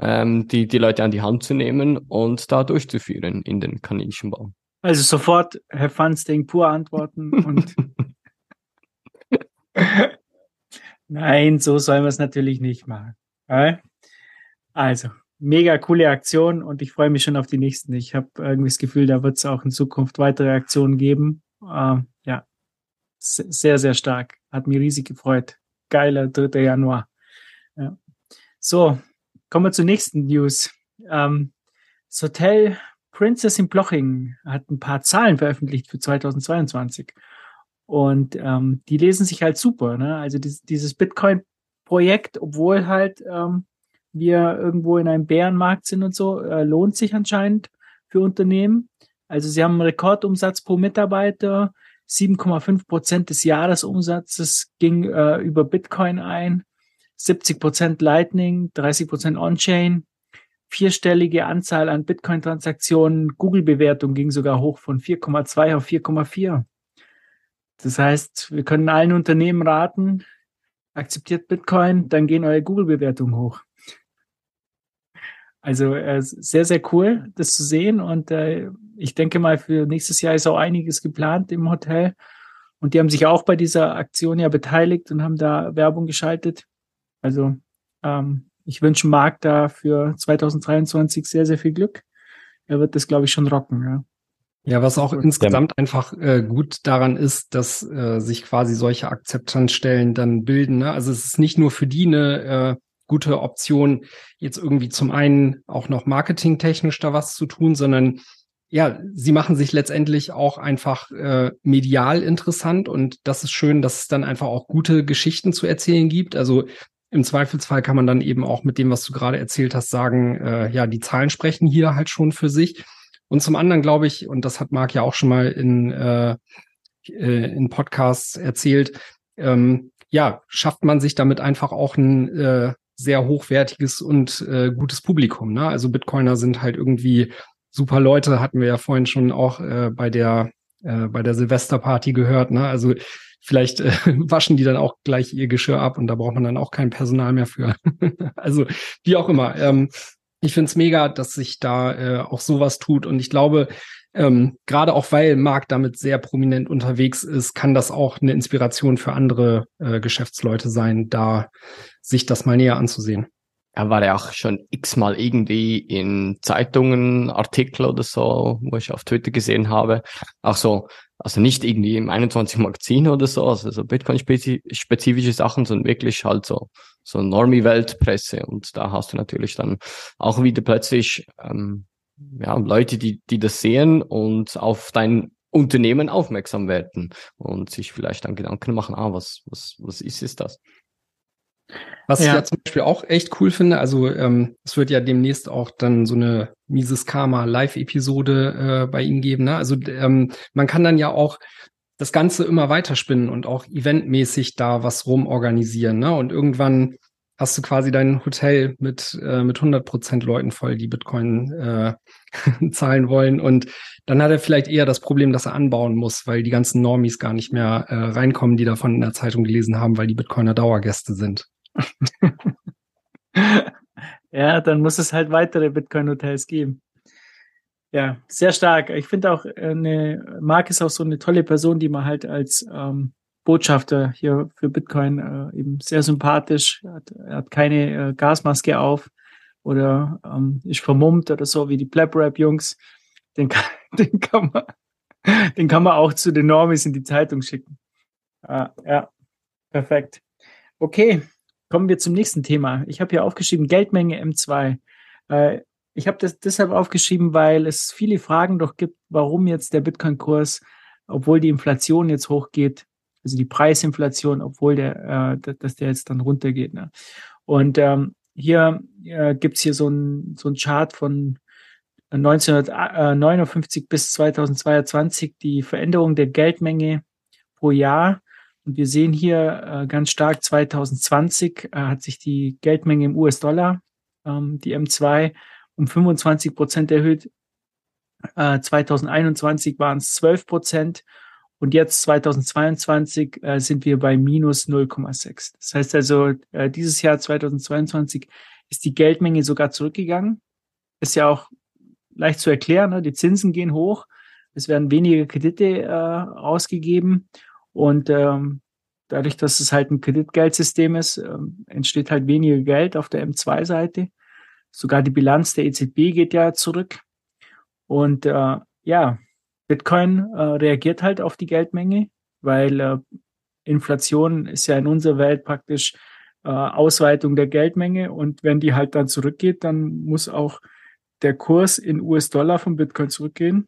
ähm, die, die Leute an die Hand zu nehmen und da durchzuführen in den Kaninchenbau. Also sofort Herr Fansting pur antworten und [LAUGHS] [LAUGHS] Nein, so sollen wir es natürlich nicht machen. Also, mega coole Aktion und ich freue mich schon auf die nächsten. Ich habe irgendwie das Gefühl, da wird es auch in Zukunft weitere Aktionen geben. Äh, ja, sehr, sehr stark. Hat mich riesig gefreut. Geiler 3. Januar. Ja. So, Kommen wir zur nächsten News. Ähm, das Hotel Princess in Bloching hat ein paar Zahlen veröffentlicht für 2022. Und ähm, die lesen sich halt super. Ne? Also dieses, dieses Bitcoin-Projekt, obwohl halt ähm, wir irgendwo in einem Bärenmarkt sind und so, äh, lohnt sich anscheinend für Unternehmen. Also sie haben einen Rekordumsatz pro Mitarbeiter. 7,5 Prozent des Jahresumsatzes ging äh, über Bitcoin ein. 70 Prozent Lightning, 30 Prozent On-Chain, vierstellige Anzahl an Bitcoin-Transaktionen, Google-Bewertung ging sogar hoch von 4,2 auf 4,4. Das heißt, wir können allen Unternehmen raten, akzeptiert Bitcoin, dann gehen eure Google-Bewertungen hoch. Also äh, sehr, sehr cool, das zu sehen. Und äh, ich denke mal, für nächstes Jahr ist auch einiges geplant im Hotel. Und die haben sich auch bei dieser Aktion ja beteiligt und haben da Werbung geschaltet. Also ähm, ich wünsche Marc da für 2023 sehr, sehr viel Glück. Er wird das, glaube ich, schon rocken. Ja. Ja, was auch insgesamt einfach äh, gut daran ist, dass äh, sich quasi solche Akzeptanzstellen dann bilden. Ne? Also es ist nicht nur für die eine äh, gute Option, jetzt irgendwie zum einen auch noch marketingtechnisch da was zu tun, sondern ja, sie machen sich letztendlich auch einfach äh, medial interessant und das ist schön, dass es dann einfach auch gute Geschichten zu erzählen gibt. Also im Zweifelsfall kann man dann eben auch mit dem, was du gerade erzählt hast, sagen, äh, ja, die Zahlen sprechen hier halt schon für sich. Und zum anderen glaube ich, und das hat Marc ja auch schon mal in, äh, äh, in Podcasts erzählt, ähm, ja, schafft man sich damit einfach auch ein äh, sehr hochwertiges und äh, gutes Publikum. Ne? Also Bitcoiner sind halt irgendwie super Leute, hatten wir ja vorhin schon auch äh, bei der äh, bei der Silvesterparty gehört. Ne? Also vielleicht äh, [LAUGHS] waschen die dann auch gleich ihr Geschirr ab und da braucht man dann auch kein Personal mehr für. [LAUGHS] also wie auch immer. Ähm, ich finde es mega, dass sich da äh, auch sowas tut und ich glaube, ähm, gerade auch weil Marc damit sehr prominent unterwegs ist, kann das auch eine Inspiration für andere äh, Geschäftsleute sein, da sich das mal näher anzusehen. Er war ja auch schon x-mal irgendwie in Zeitungen, Artikel oder so, wo ich auf Twitter gesehen habe. Auch so, also nicht irgendwie im 21 Magazin oder so, also so Bitcoin-spezifische Sachen, sondern wirklich halt so, so Normie-Weltpresse. Und da hast du natürlich dann auch wieder plötzlich ähm, ja, Leute, die, die das sehen und auf dein Unternehmen aufmerksam werden und sich vielleicht dann Gedanken machen, ah, was, was, was ist es das? Was ja. ich ja zum Beispiel auch echt cool finde, also ähm, es wird ja demnächst auch dann so eine Mises Karma Live-Episode äh, bei ihm geben. Ne? Also ähm, man kann dann ja auch das Ganze immer weiterspinnen und auch eventmäßig da was rumorganisieren. Ne? Und irgendwann hast du quasi dein Hotel mit, äh, mit 100 Prozent Leuten voll, die Bitcoin äh, [LAUGHS] zahlen wollen. Und dann hat er vielleicht eher das Problem, dass er anbauen muss, weil die ganzen Normies gar nicht mehr äh, reinkommen, die davon in der Zeitung gelesen haben, weil die Bitcoiner Dauergäste sind. [LAUGHS] ja, dann muss es halt weitere Bitcoin-Hotels geben. Ja, sehr stark. Ich finde auch, eine, Mark ist auch so eine tolle Person, die man halt als ähm, Botschafter hier für Bitcoin äh, eben sehr sympathisch. Hat, er hat keine äh, Gasmaske auf oder ähm, ist vermummt oder so wie die Pleb Rap Jungs. Den kann, [LAUGHS] den man, den kann man auch zu den Normis in die Zeitung schicken. Ah, ja, perfekt. Okay, kommen wir zum nächsten Thema. Ich habe hier aufgeschrieben Geldmenge M2. Äh, ich habe das deshalb aufgeschrieben, weil es viele Fragen doch gibt, warum jetzt der Bitcoin-Kurs, obwohl die Inflation jetzt hochgeht, also die Preisinflation, obwohl der, äh, dass der jetzt dann runtergeht. Ne? Und ähm, hier äh, gibt's hier so ein, so ein Chart von 1959 bis 2022, die Veränderung der Geldmenge pro Jahr. Und wir sehen hier äh, ganz stark 2020 äh, hat sich die Geldmenge im US-Dollar, ähm, die M2, um 25 Prozent erhöht. Äh, 2021 waren es 12 Prozent und jetzt 2022 äh, sind wir bei minus 0,6. Das heißt also, äh, dieses Jahr 2022 ist die Geldmenge sogar zurückgegangen. Ist ja auch leicht zu erklären. Ne? Die Zinsen gehen hoch. Es werden weniger Kredite äh, ausgegeben. Und ähm, dadurch, dass es halt ein Kreditgeldsystem ist, ähm, entsteht halt weniger Geld auf der M2-Seite. Sogar die Bilanz der EZB geht ja zurück. Und äh, ja, Bitcoin äh, reagiert halt auf die Geldmenge, weil äh, Inflation ist ja in unserer Welt praktisch äh, Ausweitung der Geldmenge und wenn die halt dann zurückgeht, dann muss auch der Kurs in US-Dollar von Bitcoin zurückgehen.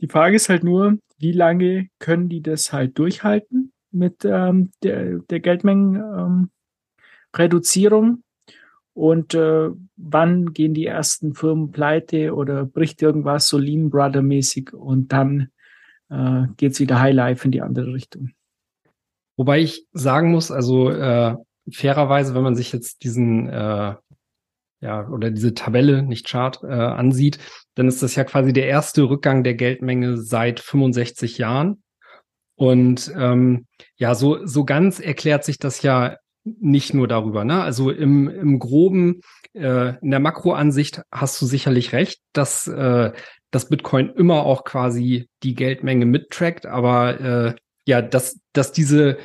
Die Frage ist halt nur, wie lange können die das halt durchhalten mit ähm, der, der Geldmengenreduzierung? Ähm, und äh, wann gehen die ersten Firmen pleite oder bricht irgendwas so Lean Brother mäßig und dann äh, geht's wieder High Life in die andere Richtung. Wobei ich sagen muss, also äh, fairerweise, wenn man sich jetzt diesen äh, ja oder diese Tabelle, nicht Chart, äh, ansieht, dann ist das ja quasi der erste Rückgang der Geldmenge seit 65 Jahren. Und ähm, ja, so, so ganz erklärt sich das ja nicht nur darüber. Ne? Also im, im groben, äh, in der Makroansicht hast du sicherlich recht, dass äh, das Bitcoin immer auch quasi die Geldmenge mittrackt, aber äh, ja, dass, dass diese,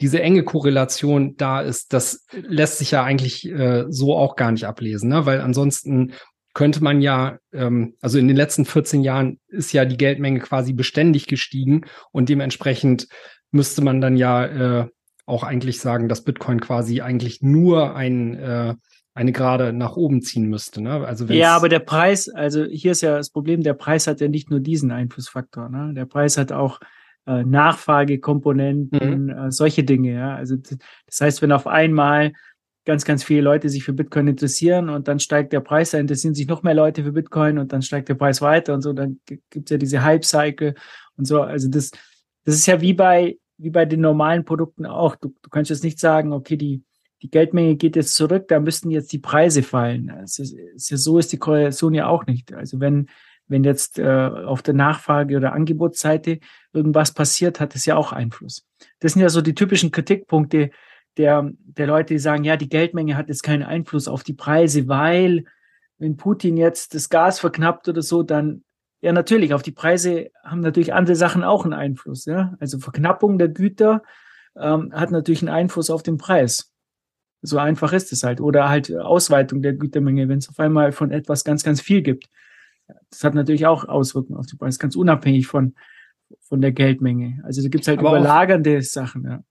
diese enge Korrelation da ist, das lässt sich ja eigentlich äh, so auch gar nicht ablesen, ne? weil ansonsten könnte man ja, ähm, also in den letzten 14 Jahren ist ja die Geldmenge quasi beständig gestiegen und dementsprechend müsste man dann ja äh, auch eigentlich sagen, dass Bitcoin quasi eigentlich nur ein äh, eine gerade nach oben ziehen müsste. Ne? Also ja, aber der Preis, also hier ist ja das Problem, der Preis hat ja nicht nur diesen Einflussfaktor. Ne? Der Preis hat auch äh, Nachfragekomponenten, mhm. äh, solche Dinge. Ja? Also das heißt, wenn auf einmal ganz, ganz viele Leute sich für Bitcoin interessieren und dann steigt der Preis, da interessieren sich noch mehr Leute für Bitcoin und dann steigt der Preis weiter und so, dann gibt's ja diese Hype-Cycle und so. Also das, das ist ja wie bei wie bei den normalen Produkten auch. Du, du kannst jetzt nicht sagen, okay, die, die Geldmenge geht jetzt zurück, da müssten jetzt die Preise fallen. Es ist, es ist, so ist die Korrelation ja auch nicht. Also wenn, wenn jetzt äh, auf der Nachfrage- oder Angebotsseite irgendwas passiert, hat es ja auch Einfluss. Das sind ja so die typischen Kritikpunkte der, der Leute, die sagen, ja, die Geldmenge hat jetzt keinen Einfluss auf die Preise, weil wenn Putin jetzt das Gas verknappt oder so, dann ja natürlich auf die Preise haben natürlich andere Sachen auch einen Einfluss. Ja? Also Verknappung der Güter ähm, hat natürlich einen Einfluss auf den Preis. So einfach ist es halt. Oder halt Ausweitung der Gütermenge, wenn es auf einmal von etwas ganz, ganz viel gibt. Das hat natürlich auch Auswirkungen auf den Preis, ganz unabhängig von, von der Geldmenge. Also da gibt es halt Aber überlagernde Sachen. Ja.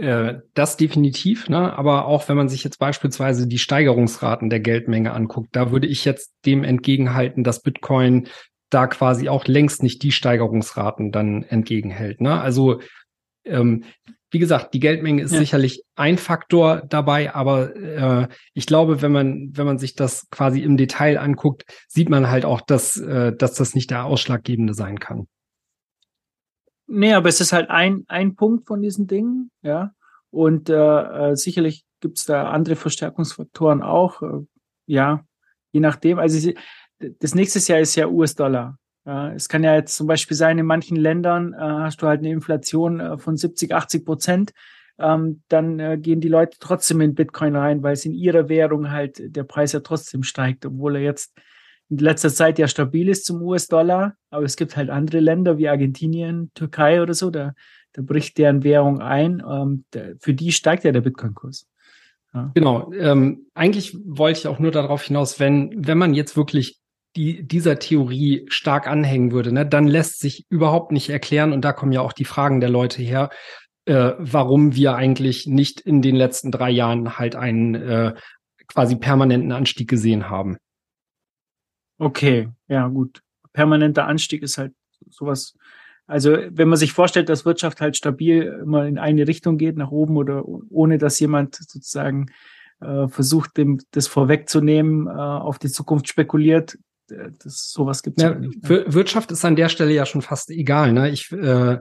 Äh, das definitiv, ne? aber auch wenn man sich jetzt beispielsweise die Steigerungsraten der Geldmenge anguckt, da würde ich jetzt dem entgegenhalten, dass Bitcoin da quasi auch längst nicht die Steigerungsraten dann entgegenhält. Ne? Also ähm, wie gesagt, die Geldmenge ist ja. sicherlich ein Faktor dabei, aber äh, ich glaube, wenn man wenn man sich das quasi im Detail anguckt, sieht man halt auch, dass äh, dass das nicht der ausschlaggebende sein kann. Nee, aber es ist halt ein, ein Punkt von diesen Dingen, ja. Und äh, äh, sicherlich gibt's da andere Verstärkungsfaktoren auch, äh, ja, je nachdem. Also das nächste Jahr ist ja US-Dollar. Ja, es kann ja jetzt zum Beispiel sein, in manchen Ländern äh, hast du halt eine Inflation äh, von 70, 80 Prozent. Ähm, dann äh, gehen die Leute trotzdem in Bitcoin rein, weil es in ihrer Währung halt der Preis ja trotzdem steigt, obwohl er jetzt in letzter Zeit ja stabil ist zum US-Dollar, aber es gibt halt andere Länder wie Argentinien, Türkei oder so, da, da bricht deren Währung ein. Ähm, für die steigt ja der Bitcoin-Kurs. Ja. Genau. Ähm, eigentlich wollte ich auch nur darauf hinaus, wenn, wenn man jetzt wirklich die, dieser Theorie stark anhängen würde, ne, dann lässt sich überhaupt nicht erklären, und da kommen ja auch die Fragen der Leute her, äh, warum wir eigentlich nicht in den letzten drei Jahren halt einen äh, quasi permanenten Anstieg gesehen haben. Okay, ja, gut. Permanenter Anstieg ist halt sowas. Also, wenn man sich vorstellt, dass Wirtschaft halt stabil immer in eine Richtung geht, nach oben oder ohne dass jemand sozusagen äh, versucht, dem das vorwegzunehmen, äh, auf die Zukunft spekuliert, das, sowas gibt es ja, nicht. Ne? Wirtschaft ist an der Stelle ja schon fast egal. Ne? Ich, äh,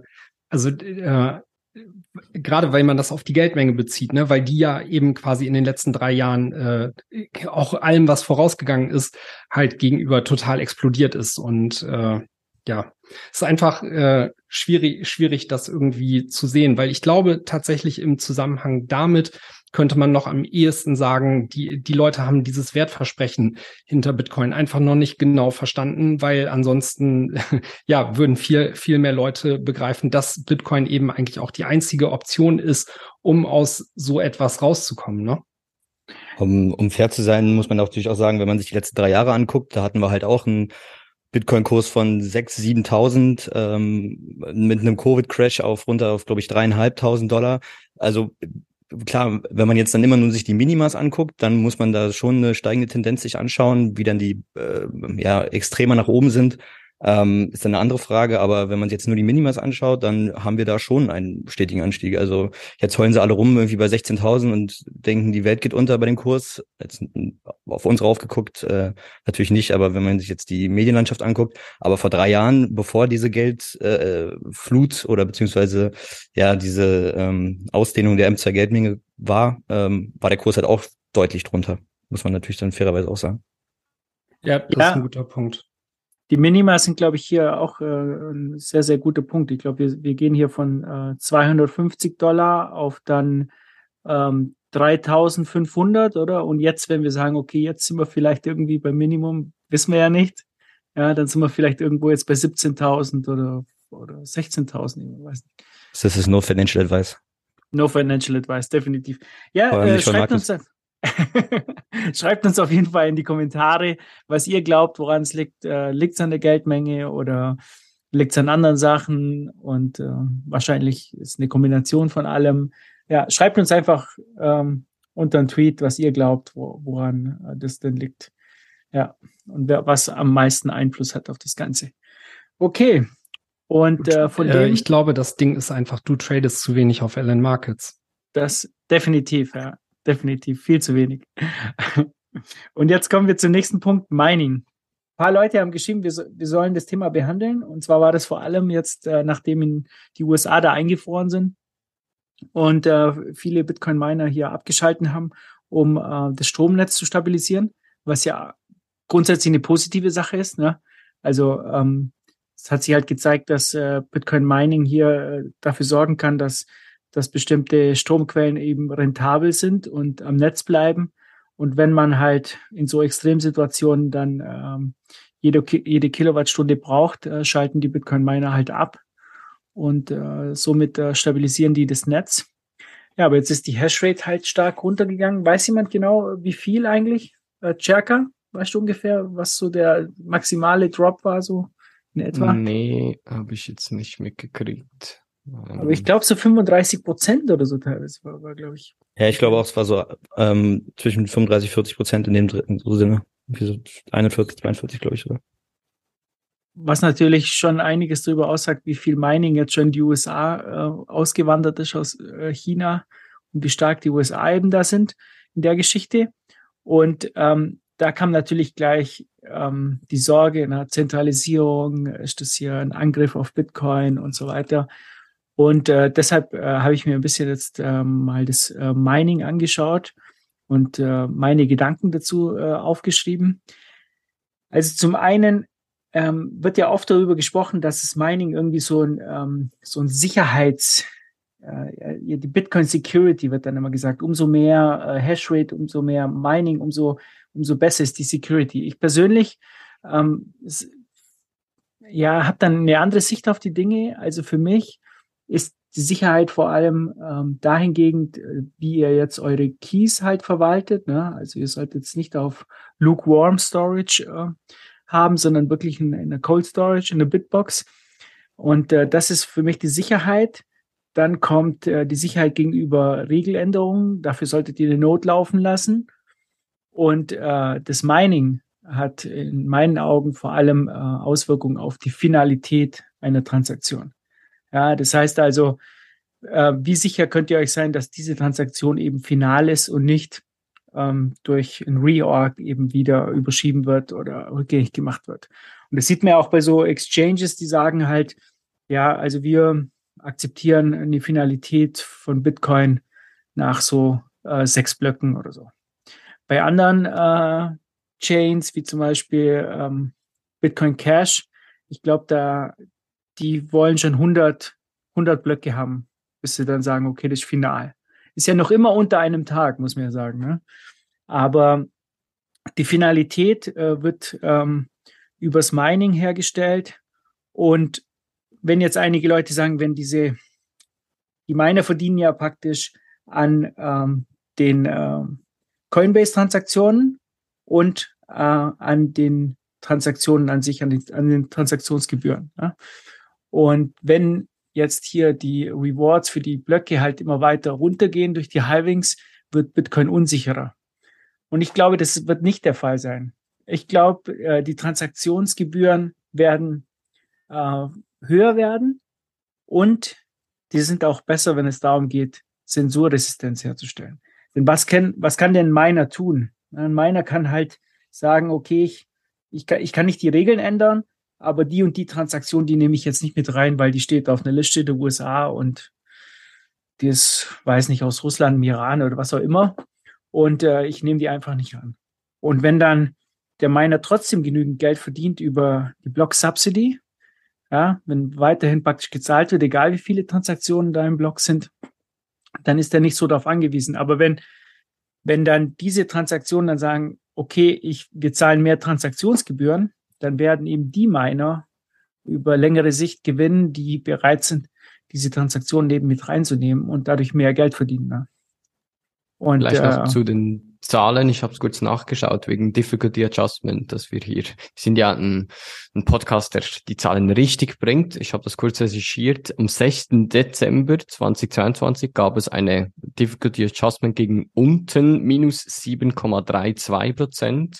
also äh, gerade weil man das auf die Geldmenge bezieht, ne, weil die ja eben quasi in den letzten drei Jahren äh, auch allem, was vorausgegangen ist, halt gegenüber total explodiert ist. Und äh, ja, ist einfach äh, schwierig, schwierig, das irgendwie zu sehen, weil ich glaube tatsächlich im Zusammenhang damit könnte man noch am ehesten sagen, die, die Leute haben dieses Wertversprechen hinter Bitcoin einfach noch nicht genau verstanden, weil ansonsten, [LAUGHS] ja, würden viel, viel mehr Leute begreifen, dass Bitcoin eben eigentlich auch die einzige Option ist, um aus so etwas rauszukommen, ne? Um, um fair zu sein, muss man natürlich auch sagen, wenn man sich die letzten drei Jahre anguckt, da hatten wir halt auch einen Bitcoin-Kurs von 6.000, 7.000 ähm, mit einem Covid-Crash auf runter auf, glaube ich, dreieinhalbtausend Dollar. Also klar, wenn man jetzt dann immer nur sich die Minimas anguckt, dann muss man da schon eine steigende Tendenz sich anschauen, wie dann die äh, ja extremer nach oben sind ähm, ist dann eine andere Frage, aber wenn man sich jetzt nur die Minimas anschaut, dann haben wir da schon einen stetigen Anstieg. Also jetzt heulen sie alle rum irgendwie bei 16.000 und denken, die Welt geht unter bei dem Kurs. Jetzt auf uns raufgeguckt, äh, natürlich nicht, aber wenn man sich jetzt die Medienlandschaft anguckt, aber vor drei Jahren, bevor diese Geldflut äh, oder beziehungsweise ja diese ähm, Ausdehnung der M2 Geldmenge war, ähm, war der Kurs halt auch deutlich drunter. Muss man natürlich dann fairerweise auch sagen. Ja, das ja. ist ein guter Punkt. Die Minima sind, glaube ich, hier auch äh, ein sehr, sehr guter Punkt. Ich glaube, wir, wir gehen hier von äh, 250 Dollar auf dann ähm, 3500, oder? Und jetzt, wenn wir sagen, okay, jetzt sind wir vielleicht irgendwie beim Minimum, wissen wir ja nicht, ja, dann sind wir vielleicht irgendwo jetzt bei 17.000 oder, oder 16.000, Das ist no financial advice. No financial advice, definitiv. Ja, äh, schreibt uns, [LAUGHS] Schreibt uns auf jeden Fall in die Kommentare, was ihr glaubt, woran es liegt. Äh, liegt es an der Geldmenge oder liegt es an anderen Sachen? Und äh, wahrscheinlich ist eine Kombination von allem. Ja, schreibt uns einfach ähm, unter einen Tweet, was ihr glaubt, wo, woran äh, das denn liegt. Ja, und wer, was am meisten Einfluss hat auf das Ganze. Okay. Und äh, von äh, dem. Ich glaube, das Ding ist einfach, du tradest zu wenig auf LN Markets. Das definitiv, ja definitiv viel zu wenig. [LAUGHS] Und jetzt kommen wir zum nächsten Punkt, Mining. Ein paar Leute haben geschrieben, wir, wir sollen das Thema behandeln. Und zwar war das vor allem jetzt, äh, nachdem die USA da eingefroren sind und äh, viele Bitcoin-Miner hier abgeschalten haben, um äh, das Stromnetz zu stabilisieren, was ja grundsätzlich eine positive Sache ist. Ne? Also ähm, es hat sich halt gezeigt, dass äh, Bitcoin Mining hier äh, dafür sorgen kann, dass, dass bestimmte Stromquellen eben rentabel sind und am Netz bleiben. Und wenn man halt in so Extremsituationen dann ähm, jede, jede Kilowattstunde braucht, äh, schalten die Bitcoin-Miner halt ab und äh, somit äh, stabilisieren die das Netz. Ja, aber jetzt ist die Hashrate halt stark runtergegangen. Weiß jemand genau, wie viel eigentlich? Äh, Cherka, weißt du ungefähr, was so der maximale Drop war, so in etwa? Nee, habe ich jetzt nicht mitgekriegt. Aber ich glaube, so 35 Prozent oder so teilweise war, war glaube ich. Ja, ich glaube auch, es war so ähm, zwischen 35, 40 Prozent in dem dritten so Sinne. So 41, 42, glaube ich, oder? Was natürlich schon einiges darüber aussagt, wie viel Mining jetzt schon in die USA äh, ausgewandert ist aus äh, China und wie stark die USA eben da sind in der Geschichte. Und ähm, da kam natürlich gleich ähm, die Sorge nach Zentralisierung, ist das hier ein Angriff auf Bitcoin und so weiter. Und äh, deshalb äh, habe ich mir ein bisschen jetzt äh, mal das äh, Mining angeschaut und äh, meine Gedanken dazu äh, aufgeschrieben. Also zum einen ähm, wird ja oft darüber gesprochen, dass das Mining irgendwie so ein, ähm, so ein Sicherheits, äh, die Bitcoin Security wird dann immer gesagt, umso mehr äh, Hashrate, umso mehr Mining, umso, umso besser ist die Security. Ich persönlich ähm, ja, habe dann eine andere Sicht auf die Dinge. Also für mich ist die Sicherheit vor allem ähm, dahingehend, äh, wie ihr jetzt eure Keys halt verwaltet. Ne? Also ihr solltet jetzt nicht auf lukewarm Storage äh, haben, sondern wirklich in, in Cold Storage, in eine Bitbox. Und äh, das ist für mich die Sicherheit. Dann kommt äh, die Sicherheit gegenüber Regeländerungen. Dafür solltet ihr eine Not laufen lassen. Und äh, das Mining hat in meinen Augen vor allem äh, Auswirkungen auf die Finalität einer Transaktion. Ja, das heißt also, äh, wie sicher könnt ihr euch sein, dass diese Transaktion eben final ist und nicht ähm, durch ein Reorg eben wieder überschrieben wird oder rückgängig gemacht wird. Und das sieht man ja auch bei so Exchanges, die sagen halt, ja, also wir akzeptieren eine Finalität von Bitcoin nach so äh, sechs Blöcken oder so. Bei anderen äh, Chains, wie zum Beispiel ähm, Bitcoin Cash, ich glaube, da die wollen schon 100, 100 Blöcke haben, bis sie dann sagen, okay, das ist final. Ist ja noch immer unter einem Tag, muss man ja sagen. Ne? Aber die Finalität äh, wird ähm, übers Mining hergestellt. Und wenn jetzt einige Leute sagen, wenn diese, die Miner verdienen ja praktisch an ähm, den äh, Coinbase-Transaktionen und äh, an den Transaktionen an sich, an den, an den Transaktionsgebühren. Ja? Und wenn jetzt hier die Rewards für die Blöcke halt immer weiter runtergehen durch die Halvings, wird Bitcoin unsicherer. Und ich glaube, das wird nicht der Fall sein. Ich glaube, äh, die Transaktionsgebühren werden äh, höher werden und die sind auch besser, wenn es darum geht, Zensurresistenz herzustellen. Denn was kann, was kann denn Miner tun? Ein Miner kann halt sagen, okay, ich, ich, kann, ich kann nicht die Regeln ändern, aber die und die Transaktion, die nehme ich jetzt nicht mit rein, weil die steht auf einer Liste der USA und die ist, weiß nicht, aus Russland, Iran oder was auch immer. Und äh, ich nehme die einfach nicht an. Und wenn dann der Miner trotzdem genügend Geld verdient über die Block Subsidy, ja, wenn weiterhin praktisch gezahlt wird, egal wie viele Transaktionen da im Block sind, dann ist er nicht so darauf angewiesen. Aber wenn, wenn dann diese Transaktionen dann sagen, okay, ich, wir zahlen mehr Transaktionsgebühren, dann werden eben die Miner über längere Sicht gewinnen, die bereit sind, diese Transaktionen eben mit reinzunehmen und dadurch mehr Geld verdienen. Ne? Und Vielleicht noch äh, zu den Zahlen. Ich habe es kurz nachgeschaut wegen Difficulty Adjustment, dass wir hier sind ja ein, ein Podcast, der die Zahlen richtig bringt. Ich habe das kurz recherchiert. Am 6. Dezember 2022 gab es eine Difficulty Adjustment gegen unten minus 7,32 Prozent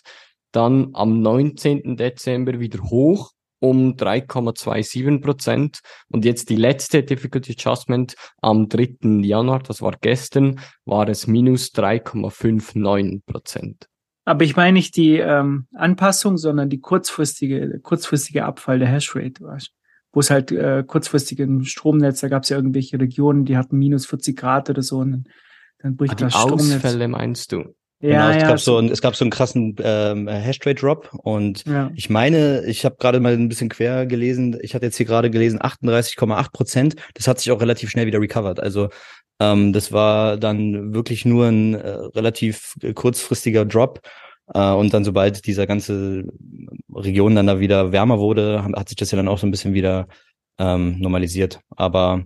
dann am 19. Dezember wieder hoch um 3,27 Prozent und jetzt die letzte Difficulty Adjustment am 3. Januar, das war gestern, war es minus 3,59 Prozent. Aber ich meine nicht die ähm, Anpassung, sondern die kurzfristige, kurzfristige Abfall der Hashrate, wo es halt äh, kurzfristig im Stromnetz, da gab es ja irgendwelche Regionen, die hatten minus 40 Grad oder so und dann, bricht ah, das Stromnetz. Ausfälle meinst du? Genau, Ja, es, ja, gab so einen, es gab so einen krassen ähm, Hashrate-Drop und ja. ich meine, ich habe gerade mal ein bisschen quer gelesen, ich hatte jetzt hier gerade gelesen 38,8 Prozent, das hat sich auch relativ schnell wieder recovered. Also ähm, das war dann wirklich nur ein äh, relativ kurzfristiger Drop äh, und dann sobald dieser ganze Region dann da wieder wärmer wurde, hat sich das ja dann auch so ein bisschen wieder ähm, normalisiert. Aber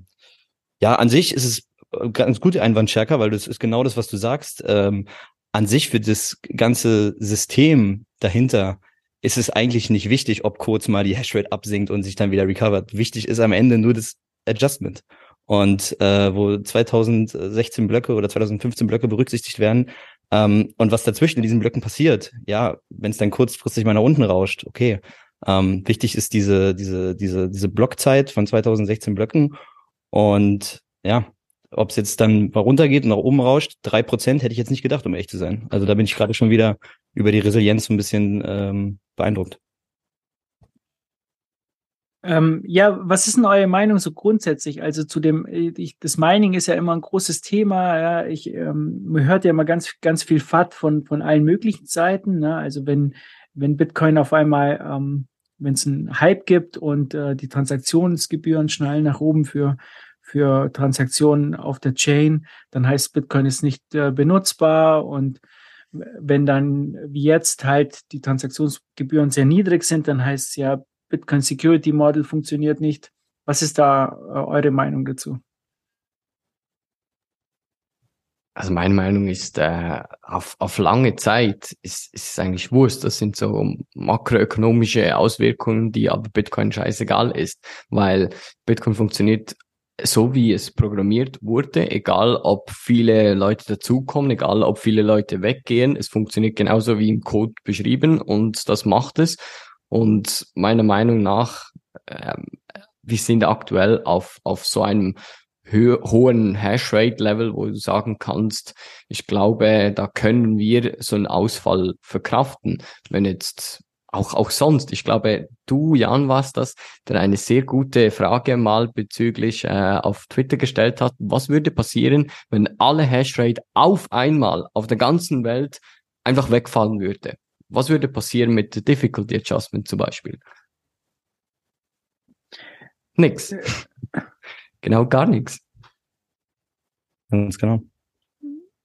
ja, an sich ist es äh, ganz gut Einwandstärker, weil das ist genau das, was du sagst. Ähm, an sich für das ganze System dahinter ist es eigentlich nicht wichtig, ob kurz mal die Hashrate absinkt und sich dann wieder recovert. Wichtig ist am Ende nur das Adjustment. Und äh, wo 2016 Blöcke oder 2015 Blöcke berücksichtigt werden ähm, und was dazwischen in diesen Blöcken passiert, ja, wenn es dann kurzfristig mal nach unten rauscht, okay. Ähm, wichtig ist diese, diese, diese, diese Blockzeit von 2016 Blöcken und ja, ob es jetzt dann runtergeht und nach oben rauscht, drei Prozent hätte ich jetzt nicht gedacht, um ehrlich zu sein. Also da bin ich gerade schon wieder über die Resilienz so ein bisschen ähm, beeindruckt. Ähm, ja, was ist denn eure Meinung so grundsätzlich? Also zu dem, ich, das Mining ist ja immer ein großes Thema. Ja, ich, ähm, man hört ja immer ganz, ganz viel FAT von, von allen möglichen Seiten. Ne? Also wenn, wenn Bitcoin auf einmal, ähm, wenn es einen Hype gibt und äh, die Transaktionsgebühren schnallen nach oben für, für Transaktionen auf der Chain, dann heißt Bitcoin ist nicht äh, benutzbar und wenn dann wie jetzt halt die Transaktionsgebühren sehr niedrig sind, dann heißt es ja, Bitcoin Security Model funktioniert nicht. Was ist da äh, eure Meinung dazu? Also meine Meinung ist, äh, auf, auf lange Zeit ist, ist es eigentlich Wurst. Das sind so makroökonomische Auswirkungen, die aber Bitcoin scheißegal ist, weil Bitcoin funktioniert so, wie es programmiert wurde, egal ob viele Leute dazukommen, egal ob viele Leute weggehen. Es funktioniert genauso wie im Code beschrieben und das macht es. Und meiner Meinung nach, ähm, wir sind aktuell auf, auf so einem hö hohen Hashrate-Level, wo du sagen kannst, ich glaube, da können wir so einen Ausfall verkraften. Wenn jetzt auch, auch sonst, ich glaube, du, Jan, warst das, der eine sehr gute Frage mal bezüglich äh, auf Twitter gestellt hat. Was würde passieren, wenn alle Hashrate auf einmal auf der ganzen Welt einfach wegfallen würde? Was würde passieren mit der Difficulty Adjustment zum Beispiel? Nix. [LAUGHS] genau gar nichts. Ganz genau.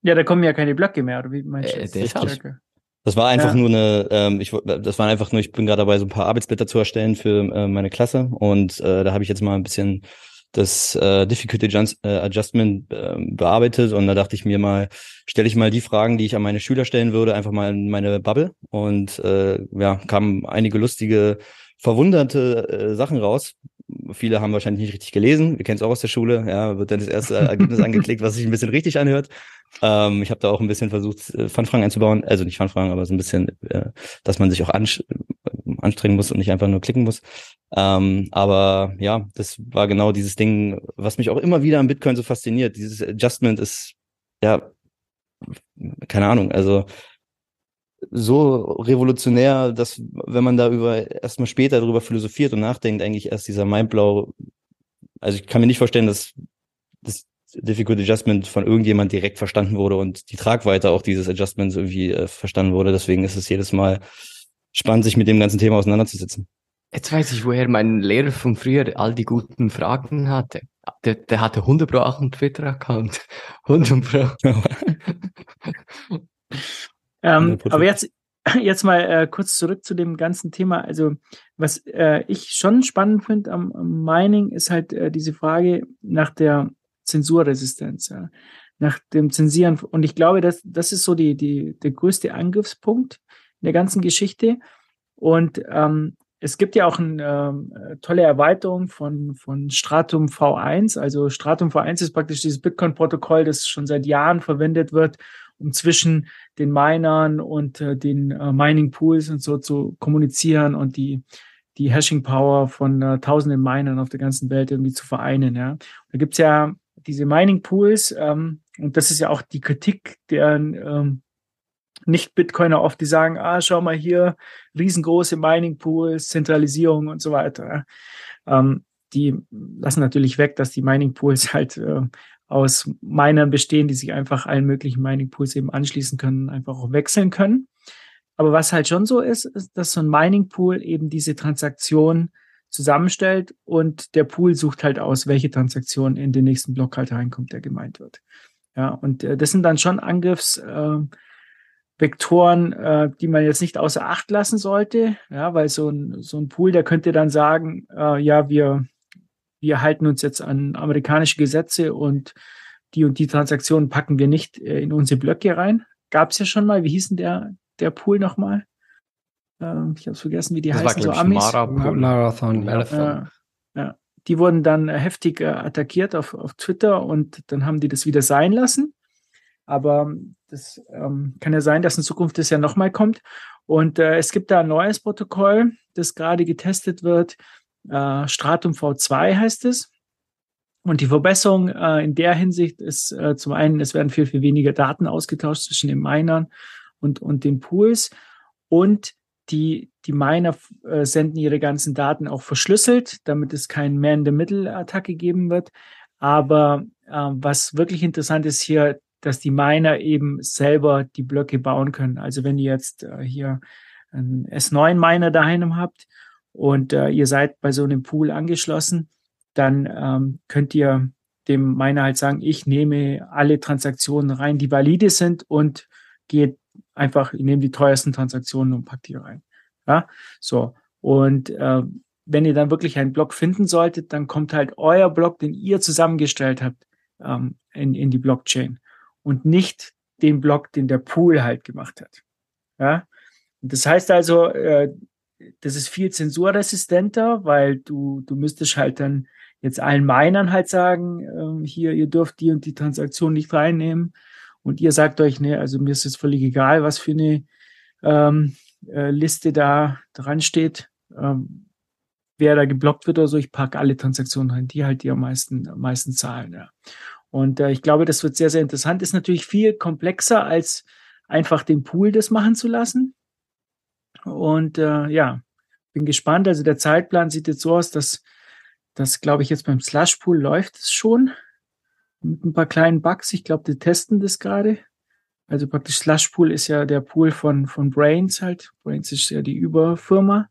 Ja, da kommen ja keine Blöcke mehr, oder wie meinst du? Äh, das? deshalb. Das war einfach Ja. nur eine, ähm, ich, das war einfach nur, ich bin gerade dabei, so ein paar Arbeitsblätter zu erstellen für äh, meine Klasse und äh, da habe ich jetzt mal ein bisschen das äh, Difficulty äh, Adjustment äh, bearbeitet und da dachte ich mir mal, stelle ich mal die Fragen, die ich an meine Schüler stellen würde, einfach mal in meine Bubble und äh, ja, kamen einige lustige, verwunderte äh, Sachen raus. Viele haben wahrscheinlich nicht richtig gelesen. Wir kennen es auch aus der Schule. Ja, wird dann das erste [LAUGHS] Ergebnis angeklickt, was sich ein bisschen richtig anhört. Ähm, ich habe da auch ein bisschen versucht, äh, Fun-Fragen einzubauen. Also nicht Fun-Fragen, aber so ein bisschen, äh, dass man sich auch ansch anstrengen muss und nicht einfach nur klicken muss. Ähm, aber ja, das war genau dieses Ding, was mich auch immer wieder am Bitcoin so fasziniert. Dieses Adjustment ist, ja, keine Ahnung, also so revolutionär, dass wenn man da über erstmal später darüber philosophiert und nachdenkt, eigentlich erst dieser Mindblow, also ich kann mir nicht vorstellen, dass das Difficult Adjustment von irgendjemand direkt verstanden wurde und die Tragweite auch dieses Adjustments irgendwie äh, verstanden wurde. Deswegen ist es jedes Mal spannend, sich mit dem ganzen Thema auseinanderzusetzen. Jetzt weiß ich, woher mein Lehrer von früher all die guten Fragen hatte. Der, der hatte 100 Pro auch einen Twitter-Account. [LAUGHS] 100 Pro. [LAUGHS] Ähm, 100%. aber jetzt, [CLEARS THROAT] jetzt mal äh, kurz zurück zu dem ganzen Thema. Also, was äh, ich schon spannend finde am, am Mining, ist halt äh, diese Frage nach der Zensurresistenz, ja. nach dem Zensieren. Und ich glaube, das, das ist so die, die, der größte Angriffspunkt in der ganzen Geschichte. Und ähm, es gibt ja auch eine ähm, tolle Erweiterung von, von Stratum V1. Also Stratum V1 ist praktisch dieses Bitcoin-Protokoll, das schon seit Jahren verwendet wird, um zwischen den Minern und äh, den äh, Mining Pools und so zu kommunizieren und die, die Hashing Power von äh, tausenden Minern auf der ganzen Welt irgendwie zu vereinen. Ja. Da gibt's ja diese Mining Pools ähm, und das ist ja auch die Kritik der ähm, nicht-Bitcoiner oft, die sagen, ah, schau mal hier, riesengroße Mining Pools, Zentralisierung und so weiter. Ähm, die lassen natürlich weg, dass die Mining Pools [LAUGHS] halt äh, aus Minern bestehen, die sich einfach allen möglichen Mining Pools eben anschließen können, einfach auch wechseln können. Aber was halt schon so ist, ist, dass so ein Mining Pool eben diese Transaktion zusammenstellt und der Pool sucht halt aus, welche Transaktion in den nächsten Block halt reinkommt, der gemeint wird. Ja, und äh, das sind dann schon Angriffsvektoren, äh, äh, die man jetzt nicht außer Acht lassen sollte, ja, weil so ein, so ein Pool, der könnte dann sagen, äh, ja, wir, wir halten uns jetzt an amerikanische Gesetze und die und die Transaktionen packen wir nicht äh, in unsere Blöcke rein. Gab es ja schon mal, wie hieß denn der, der Pool nochmal? Ähm, ich habe vergessen, wie die das heißen, war, so Amis. Marathon. Marathon. Marathon. Ja, ja die wurden dann heftig äh, attackiert auf, auf Twitter und dann haben die das wieder sein lassen. Aber das ähm, kann ja sein, dass in Zukunft das ja nochmal kommt. Und äh, es gibt da ein neues Protokoll, das gerade getestet wird. Äh, Stratum V2 heißt es. Und die Verbesserung äh, in der Hinsicht ist äh, zum einen, es werden viel, viel weniger Daten ausgetauscht zwischen den Minern und, und den Pools. Und die, die Miner äh, senden ihre ganzen Daten auch verschlüsselt, damit es kein Man-in-the-Middle-Attacke geben wird. Aber äh, was wirklich interessant ist hier, dass die Miner eben selber die Blöcke bauen können. Also wenn ihr jetzt äh, hier einen S9-Miner daheim habt und äh, ihr seid bei so einem Pool angeschlossen, dann ähm, könnt ihr dem Miner halt sagen, ich nehme alle Transaktionen rein, die valide sind und gehe einfach, ich nehme die teuersten Transaktionen und pack die rein. Ja, so. Und äh, wenn ihr dann wirklich einen Block finden solltet, dann kommt halt euer Block, den ihr zusammengestellt habt, ähm, in, in die Blockchain und nicht den Block, den der Pool halt gemacht hat. Ja, und das heißt also, äh, das ist viel zensurresistenter, weil du, du müsstest halt dann jetzt allen Minern halt sagen, äh, hier, ihr dürft die und die Transaktion nicht reinnehmen und ihr sagt euch, ne, also mir ist es völlig egal, was für eine ähm, äh, Liste da dran steht, ähm, wer da geblockt wird oder so, ich packe alle Transaktionen rein, die halt die am meisten, am meisten zahlen. Ja. Und äh, ich glaube, das wird sehr, sehr interessant. Ist natürlich viel komplexer, als einfach den Pool das machen zu lassen. Und äh, ja, bin gespannt. Also der Zeitplan sieht jetzt so aus, dass das, glaube ich, jetzt beim Slush Pool läuft es schon mit ein paar kleinen Bugs. Ich glaube, die testen das gerade. Also praktisch Slush Pool ist ja der Pool von, von Brains halt. Brains ist ja die Überfirma.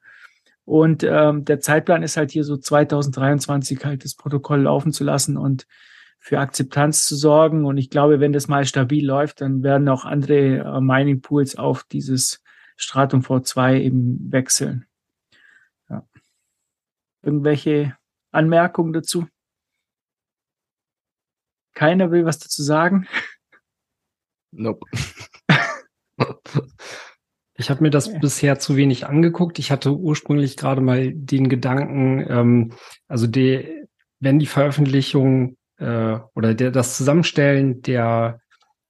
Und ähm, der Zeitplan ist halt hier so 2023 halt das Protokoll laufen zu lassen und für Akzeptanz zu sorgen. Und ich glaube, wenn das mal stabil läuft, dann werden auch andere äh, Mining Pools auf dieses Stratum V2 eben wechseln. Ja. Irgendwelche Anmerkungen dazu? Keiner will was dazu sagen. Nope. [LAUGHS] Ich habe mir das ja. bisher zu wenig angeguckt. Ich hatte ursprünglich gerade mal den Gedanken, ähm, also die, wenn die Veröffentlichung äh, oder der, das Zusammenstellen der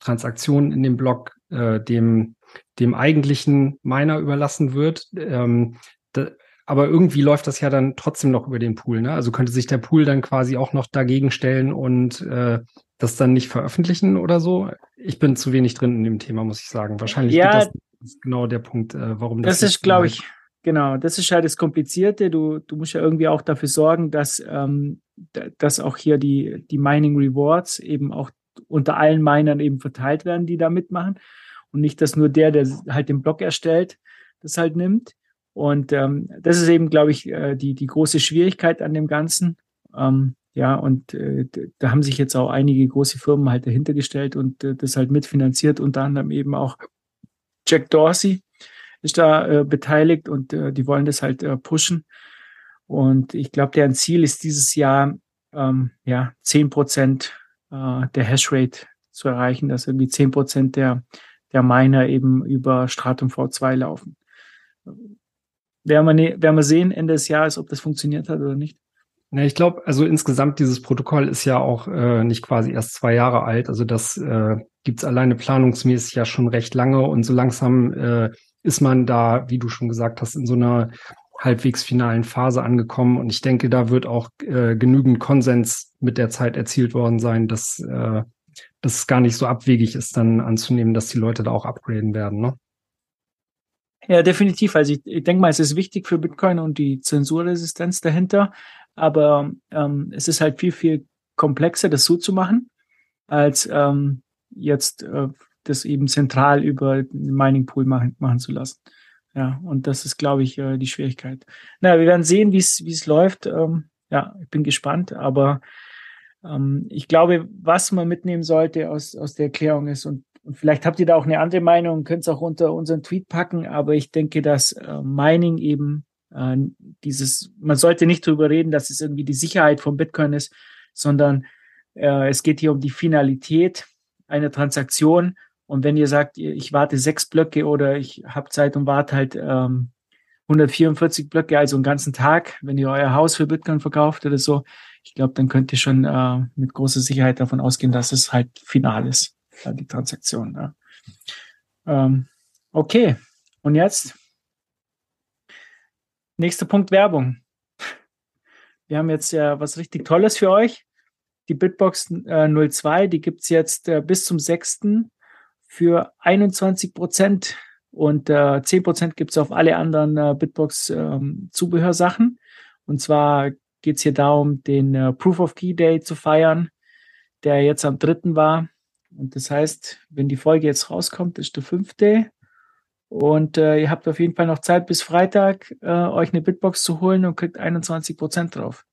Transaktionen in dem Blog äh, dem, dem eigentlichen Miner überlassen wird, ähm, da, aber irgendwie läuft das ja dann trotzdem noch über den Pool. Ne? Also könnte sich der Pool dann quasi auch noch dagegen stellen und äh, das dann nicht veröffentlichen oder so. Ich bin zu wenig drin in dem Thema, muss ich sagen. Wahrscheinlich ja, das, das ist genau der Punkt, äh, warum das. Das ist, glaube ich, genau. Das ist halt das Komplizierte. Du, du musst ja irgendwie auch dafür sorgen, dass, ähm, dass auch hier die, die Mining Rewards eben auch unter allen Minern eben verteilt werden, die da mitmachen. Und nicht, dass nur der, der halt den Block erstellt, das halt nimmt. Und ähm, das ist eben, glaube ich, äh, die, die große Schwierigkeit an dem Ganzen. Ähm, ja, und äh, da haben sich jetzt auch einige große Firmen halt dahinter gestellt und äh, das halt mitfinanziert, unter anderem eben auch Jack Dorsey ist da äh, beteiligt und äh, die wollen das halt äh, pushen. Und ich glaube, deren Ziel ist dieses Jahr ähm, ja zehn Prozent äh, der Hashrate zu erreichen, dass irgendwie zehn Prozent der, der Miner eben über Stratum V2 laufen werden wir, ne, werden wir sehen Ende des Jahres, ob das funktioniert hat oder nicht. Ja, ich glaube, also insgesamt dieses Protokoll ist ja auch äh, nicht quasi erst zwei Jahre alt. Also das äh, gibt alleine planungsmäßig ja schon recht lange und so langsam äh, ist man da, wie du schon gesagt hast, in so einer halbwegs finalen Phase angekommen. Und ich denke, da wird auch äh, genügend Konsens mit der Zeit erzielt worden sein, dass, äh, dass es gar nicht so abwegig ist, dann anzunehmen, dass die Leute da auch upgraden werden. Ne? Ja, definitiv. Also ich, ich denke mal, es ist wichtig für Bitcoin und die Zensurresistenz dahinter, aber ähm, es ist halt viel, viel komplexer, das so zu machen. als ähm, jetzt äh, das eben zentral über den Mining Pool machen, machen zu lassen. Ja, und das ist, glaube ich, äh, die Schwierigkeit. Na, wir werden sehen, wie es wie es läuft. Ähm, ja, ich bin gespannt, aber ähm, ich glaube, was man mitnehmen sollte aus, aus der Erklärung ist, und, und vielleicht habt ihr da auch eine andere Meinung, könnt es auch unter unseren Tweet packen, aber ich denke, dass äh, Mining eben äh, dieses, man sollte nicht darüber reden, dass es irgendwie die Sicherheit von Bitcoin ist, sondern äh, es geht hier um die Finalität einer Transaktion. Und wenn ihr sagt, ich warte sechs Blöcke oder ich habe Zeit und warte halt ähm, 144 Blöcke, also einen ganzen Tag, wenn ihr euer Haus für Bitcoin verkauft oder so, ich glaube, dann könnt ihr schon äh, mit großer Sicherheit davon ausgehen, dass es halt final ist, die Transaktion. Ja. Ähm, okay, und jetzt nächster Punkt Werbung. Wir haben jetzt ja was richtig Tolles für euch. Die Bitbox äh, 02, die gibt's jetzt äh, bis zum 6. für 21 Prozent und äh, 10 Prozent gibt's auf alle anderen äh, Bitbox-Zubehörsachen. Und zwar geht es hier darum, den äh, Proof of Key Day zu feiern, der jetzt am 3. war. Und das heißt, wenn die Folge jetzt rauskommt, ist der 5. Und äh, ihr habt auf jeden Fall noch Zeit bis Freitag, äh, euch eine Bitbox zu holen und kriegt 21 Prozent drauf.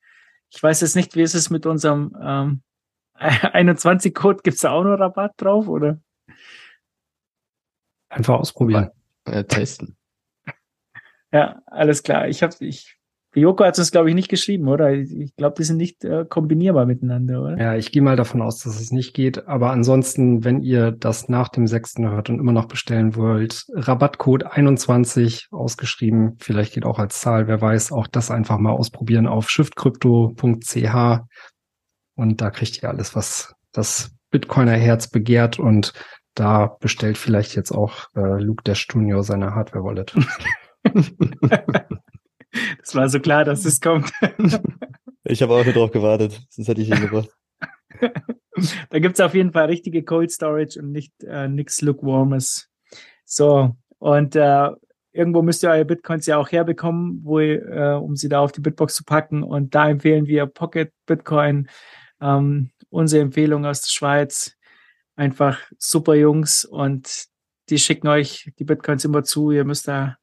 Ich weiß jetzt nicht, wie ist es mit unserem ähm, 21-Code? Gibt es da auch noch Rabatt drauf, oder? Einfach ausprobieren. Ja, testen. Ja, alles klar. Ich habe, ich Joko hat es, glaube ich, nicht geschrieben, oder? Ich glaube, die sind nicht äh, kombinierbar miteinander, oder? Ja, ich gehe mal davon aus, dass es nicht geht. Aber ansonsten, wenn ihr das nach dem sechsten hört und immer noch bestellen wollt, Rabattcode 21 ausgeschrieben, vielleicht geht auch als Zahl, wer weiß, auch das einfach mal ausprobieren auf shiftcrypto.ch und da kriegt ihr alles, was das Bitcoiner Herz begehrt und da bestellt vielleicht jetzt auch äh, Luke Dash Junior seine Hardware-Wallet. [LAUGHS] [LAUGHS] Das war so klar, dass es kommt. [LAUGHS] Ich habe auch nur drauf gewartet, sonst hätte ich ihn gebracht. [LAUGHS] da gibt's auf jeden Fall richtige Cold Storage und nicht äh, nichts Lukewarmes. So, und äh, irgendwo müsst ihr eure Bitcoins ja auch herbekommen, wo ihr, äh, um sie da auf die Bitbox zu packen. Und da empfehlen wir Pocket Bitcoin, ähm, unsere Empfehlung aus der Schweiz. Einfach super Jungs und die schicken euch die Bitcoins immer zu. Ihr müsst da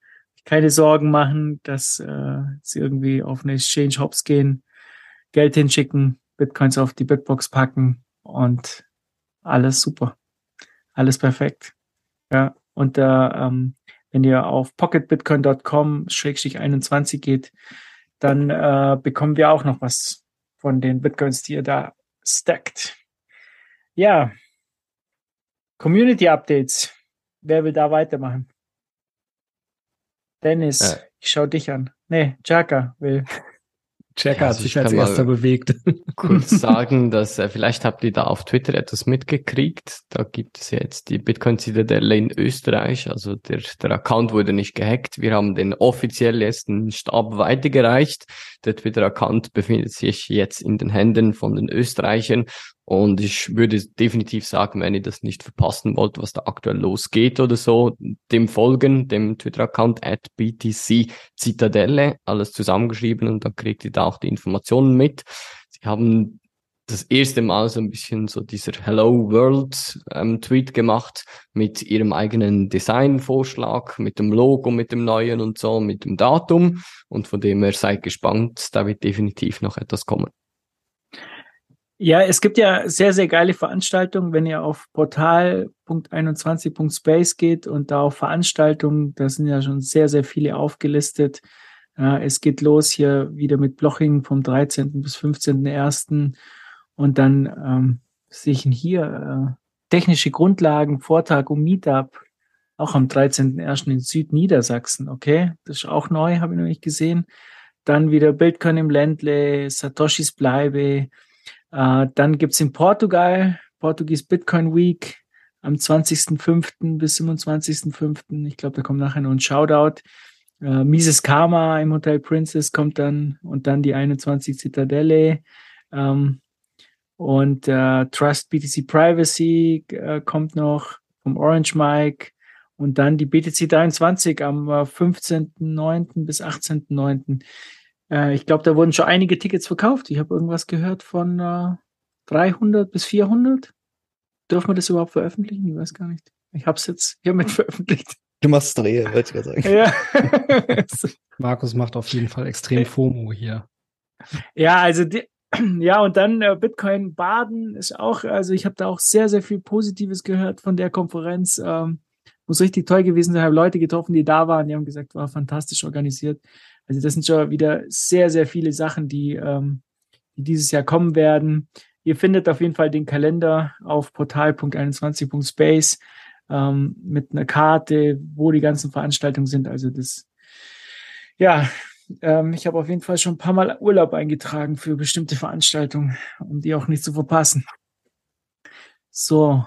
keine Sorgen machen, dass äh, sie irgendwie auf eine Exchange Hops gehen, Geld hinschicken, Bitcoins auf die Bitbox packen und alles super. Alles perfekt. Ja, und da, ähm, wenn ihr auf pocketbitcoin.com-21 geht, dann äh, bekommen wir auch noch was von den Bitcoins, die ihr da stackt. Ja, Community Updates. Wer will da weitermachen? Dennis, äh. ich schau dich an. Nee, Chaka will. [LAUGHS] Chaka ja, also hat sich als erster bewegt. [LAUGHS] Kurz sagen, dass äh, vielleicht habt ihr da auf Twitter etwas mitgekriegt. Da gibt es jetzt die Bitcoin Zitadelle in Österreich. Also der, der Account wurde nicht gehackt. Wir haben den offiziell jetzt einen Stab weitergereicht. Der Twitter-Account befindet sich jetzt in den Händen von den Österreichern und ich würde definitiv sagen, wenn ihr das nicht verpassen wollt, was da aktuell losgeht oder so, dem folgen, dem Twitter-Account at BTC Zitadelle, alles zusammengeschrieben und dann kriegt ihr da auch die Informationen mit. Sie haben das erste Mal so ein bisschen so dieser Hello World ähm, Tweet gemacht mit ihrem eigenen Designvorschlag, mit dem Logo, mit dem neuen und so, mit dem Datum. Und von dem her seid gespannt, da wird definitiv noch etwas kommen. Ja, es gibt ja sehr, sehr geile Veranstaltungen, wenn ihr auf portal.21.space geht und da auf Veranstaltungen, da sind ja schon sehr, sehr viele aufgelistet. Ja, es geht los hier wieder mit Bloching vom 13. bis 15.01. Und dann ähm, sehe ich hier äh, technische Grundlagen, Vortrag um Meetup, auch am 13.01. in Südniedersachsen. Okay, das ist auch neu, habe ich noch nicht gesehen. Dann wieder Bildkern im Ländle, Satoshis Bleibe, äh, dann gibt's in Portugal, Portugies Bitcoin Week am 20.05. bis 27.05. Ich glaube, da kommt nachher noch ein Shoutout. Äh, Mises Karma im Hotel Princess kommt dann und dann die 21 Zitadelle. Ähm, und äh, Trust BTC Privacy äh, kommt noch vom Orange Mike. Und dann die BTC 23 am äh, 15.09. bis 18.09. Äh, ich glaube, da wurden schon einige Tickets verkauft. Ich habe irgendwas gehört von äh, 300 bis 400. dürfen wir das überhaupt veröffentlichen? Ich weiß gar nicht. Ich habe es jetzt hiermit [LAUGHS] veröffentlicht. Du machst Drehe, wollte ich gerade sagen. Ja. [LAUGHS] Markus macht auf jeden Fall extrem FOMO hier. Ja, also die, [CLEARS THROAT] ja, und dann äh, Bitcoin Baden ist auch, also ich habe da auch sehr, sehr viel Positives gehört von der Konferenz. Ähm, muss richtig toll gewesen sein. Ich habe Leute getroffen, die da waren, die haben gesagt, war fantastisch organisiert. Also das sind schon wieder sehr, sehr viele Sachen, die, ähm, die dieses Jahr kommen werden. Ihr findet auf jeden Fall den Kalender auf portal.21.space ähm, mit einer Karte, wo die ganzen Veranstaltungen sind. Also das, ja, ähm, ich habe auf jeden Fall schon ein paar Mal Urlaub eingetragen für bestimmte Veranstaltungen, um die auch nicht zu verpassen. So,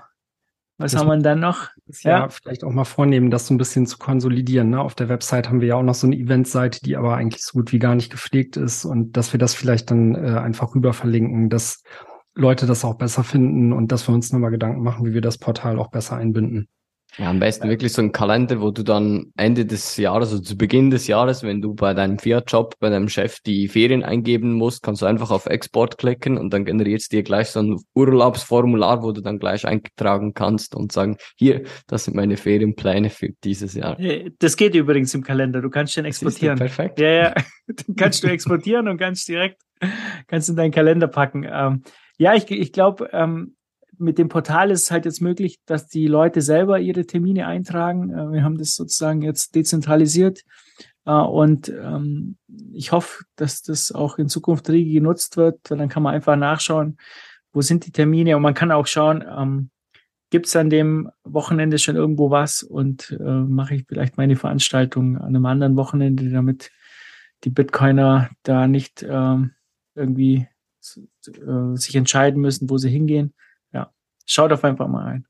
was Das haben wir denn dann noch? Ja, Ja. vielleicht auch mal vornehmen, das so ein bisschen zu konsolidieren. Ne? Auf der Website haben wir ja auch noch so eine Eventseite, die aber eigentlich so gut wie gar nicht gepflegt ist und dass wir das vielleicht dann äh, einfach rüber verlinken, dass Leute das auch besser finden und dass wir uns nochmal Gedanken machen, wie wir das Portal auch besser einbinden. Ja, am besten wirklich so ein Kalender, wo du dann Ende des Jahres, also zu Beginn des Jahres, wenn du bei deinem Fiat-Job, bei deinem Chef die Ferien eingeben musst, kannst du einfach auf Export klicken und dann generiert es dir gleich so ein Urlaubsformular, wo du dann gleich eintragen kannst und sagen, hier, das sind meine Ferienpläne für dieses Jahr. Das geht übrigens im Kalender. Du kannst den Siehst du, exportieren. Perfekt. Ja, ja. [LAUGHS] Den kannst du exportieren und kannst direkt kannst in deinen Kalender packen. Ähm, ja, ich, ich glaube, ähm, mit dem Portal ist es halt jetzt möglich, dass die Leute selber ihre Termine eintragen. Äh, wir haben das sozusagen jetzt dezentralisiert. Äh, und ähm, ich hoffe, dass das auch in Zukunft rege genutzt wird, weil dann kann man einfach nachschauen, wo sind die Termine und man kann auch schauen, ähm, gibt es an dem Wochenende schon irgendwo was und äh, mache ich vielleicht meine Veranstaltung an einem anderen Wochenende, damit die Bitcoiner da nicht ähm, irgendwie äh, sich entscheiden müssen, wo sie hingehen. Schaut auf einfach mal ein.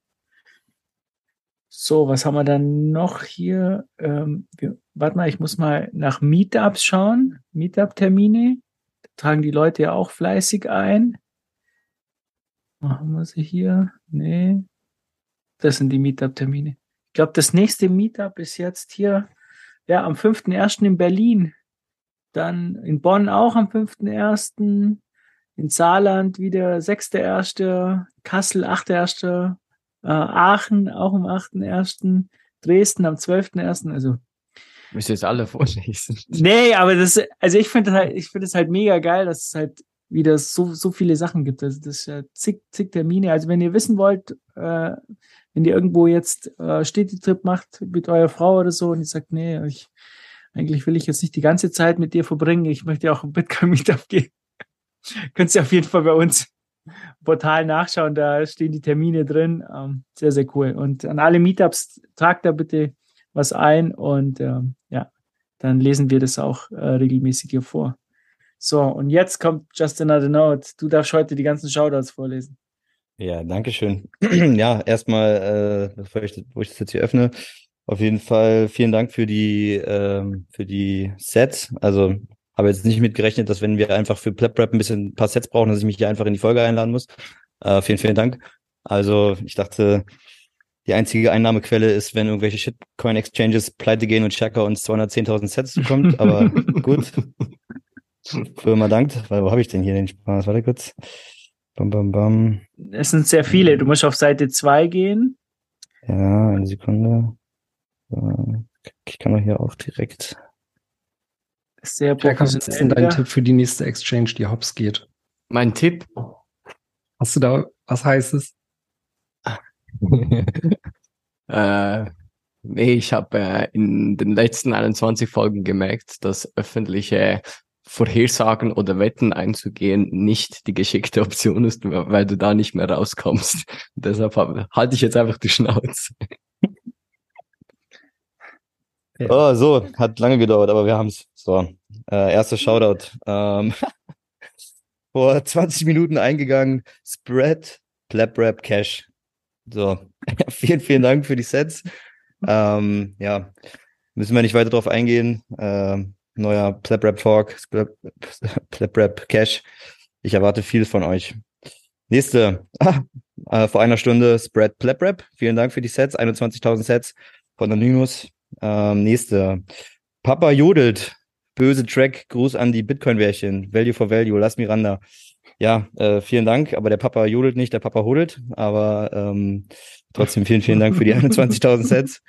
So, was haben wir dann noch hier? Ähm, wir, warte mal, ich muss mal nach Meetups schauen. Meetup-Termine. Tragen die Leute ja auch fleißig ein. Machen wir sie hier? Nee. Das sind die Meetup-Termine. Ich glaube, das nächste Meetup ist jetzt hier, ja, am 5.1. in Berlin. Dann in Bonn auch am 5.1. In Saarland wieder 6.1. Kassel 8.1. Äh, Aachen auch am 8.1. Dresden am 12.1. Also, Müsst ihr jetzt alle [LAUGHS] vorlesen. nee, aber das, also ich finde halt, ich finde es halt mega geil, dass es halt wieder so, so viele Sachen gibt. Also das ist ja zig, zig Termine. Also wenn ihr wissen wollt, äh, wenn ihr irgendwo jetzt äh, Städtetrip macht mit eurer Frau oder so und ihr sagt, nee, ich, eigentlich will ich jetzt nicht die ganze Zeit mit dir verbringen, ich möchte auch ein Bitcoin-Meetup gehen, könnt ihr auf jeden Fall bei uns im Portal nachschauen, da stehen die Termine drin. Ähm, sehr, sehr cool. Und an alle Meetups tragt da bitte was ein und ähm, ja, dann lesen wir das auch äh, regelmäßig hier vor. So, und jetzt kommt Just Another Note. Du darfst heute die ganzen Shoutouts vorlesen. Ja, danke schön. [CLEARS THROAT] ja, erstmal, äh, bevor ich, wo ich das jetzt hier öffne, auf jeden Fall vielen Dank für die, ähm, für die Sets. Also habe jetzt nicht mitgerechnet, dass wenn wir einfach für Plap Rap ein bisschen ein paar Sets brauchen, dass ich mich hier einfach in die Folge einladen muss. Äh, vielen, vielen Dank. Also ich dachte, die einzige Einnahmequelle ist, wenn irgendwelche Shitcoin-Exchanges pleite gehen und Shaka uns 210.000 Sets [LAUGHS] zukommt. Aber gut. Firma dankt. Weil, wo habe ich denn hier den Spaß? Warte kurz. Bam, bam, bam. Es sind sehr viele. Du musst auf Seite 2 gehen. Ja, eine Sekunde. Ich kann doch hier auch direkt. Sehr Jack, was ist denn dein professionell. Tipp für die nächste Exchange, die hops geht? Mein Tipp, Hast du da, was heißt es? [LAUGHS] äh, nee, ich habe äh, in den letzten 21 Folgen gemerkt, dass öffentliche Vorhersagen oder Wetten einzugehen nicht die geschickte Option ist, weil du da nicht mehr rauskommst. [LAUGHS] Deshalb halte ich jetzt einfach die Schnauze. Ja. Oh, so, hat lange gedauert, aber wir haben es. So, äh, erster Shoutout. Ähm, [LAUGHS] vor 20 Minuten eingegangen. Spread, Plap Rap, Cash. So, [LAUGHS] vielen, vielen Dank für die Sets. Ähm, ja, müssen wir nicht weiter drauf eingehen. Ähm, neuer Plap Rap Plap, [LAUGHS] Plap Rap Cash. Ich erwarte viel von euch. Nächste, ah, äh, vor einer Stunde Spread Plap Rap. Vielen Dank für die Sets, 21.000 Sets von Anonymous. Ähm, nächste, Papa jodelt. Böse Track. Gruß an die Bitcoin-Bärchen. Value for Value. Lass Miranda. Ja, äh, vielen Dank. Aber der Papa jodelt nicht, der Papa hodelt. Aber ähm, trotzdem vielen, vielen Dank für die [LAUGHS] 21.000 Sets.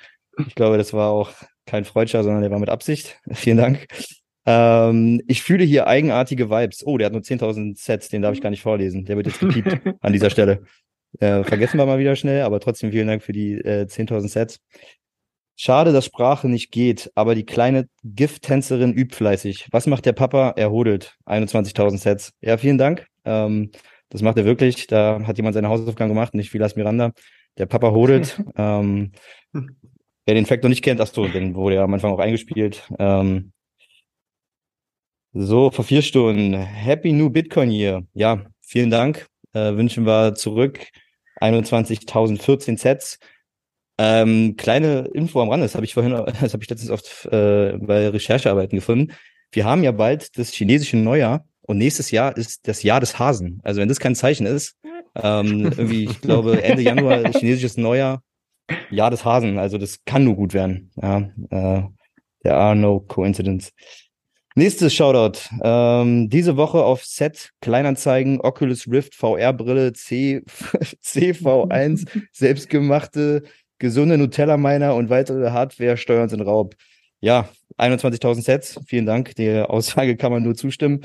Ich glaube, das war auch kein Freudscher, sondern der war mit Absicht. [LAUGHS] Vielen Dank. Ähm, ich fühle hier eigenartige Vibes. Oh, der hat nur 10.000 Sets, den darf ich gar nicht vorlesen. Der wird jetzt gepiept [LAUGHS] an dieser Stelle. Äh, vergessen wir mal wieder schnell, aber trotzdem vielen Dank für die äh, 10.000 Sets. Schade, dass Sprache nicht geht, aber die kleine Gift-Tänzerin übt fleißig. Was macht der Papa? Er hodelt 21.000 Sets. Ja, vielen Dank. Ähm, das macht er wirklich. Da hat jemand seine Hausaufgaben gemacht, nicht Vilas Miranda. Der Papa hodelt. [LAUGHS] ähm, wer den Fact noch nicht kennt, ach so, den wurde ja am Anfang auch eingespielt. Ähm, so, vor vier Stunden. Happy New Bitcoin Year. Ja, vielen Dank. Äh, wünschen wir zurück 21.014 Sets. Ähm, kleine Info am Rande, das habe ich vorhin, [LAUGHS] das habe ich letztens oft äh, bei Recherchearbeiten gefunden. Wir haben ja bald das chinesische Neujahr und nächstes Jahr ist das Jahr des Hasen. Also wenn das kein Zeichen ist, ähm, irgendwie, ich glaube, Ende Januar [LAUGHS] chinesisches Neujahr, Jahr des Hasen. Also das kann nur gut werden. Ja, äh, there are no coincidence. Nächstes Shoutout. Ähm, diese Woche auf Set Kleinanzeigen Oculus Rift VR-Brille C, [LAUGHS] CV1, selbstgemachte gesunde Nutella-Miner und weitere Hardware steuern sind Raub. Ja, 21.000 Sets. Vielen Dank. Der Aussage kann man nur zustimmen.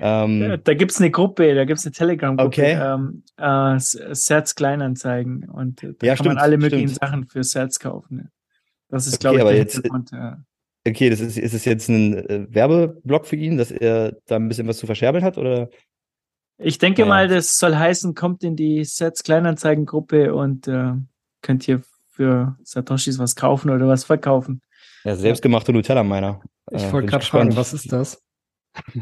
Ähm, da gibt's eine Gruppe, da gibt's eine Telegram-Gruppe. Okay. Ähm, äh, Sets Kleinanzeigen. Und äh, da Ja, kann man stimmt, alle möglichen stimmt. Sachen für Sets kaufen. Das ist, Okay, glaube ich, aber der jetzt- Hintergrund, ja. okay, das ist, ist es jetzt ein äh, Werbeblock für ihn, dass er da ein bisschen was zu verscherbeln hat? Oder? Ich denke Ja. mal, das soll heißen, kommt in die Sets Kleinanzeigengruppe und äh, könnt ihr für Satoshis was kaufen oder was verkaufen. Ja, selbstgemachte Nutella-Miner. Ich Äh, wollte gerade fragen, was ist das? [LAUGHS]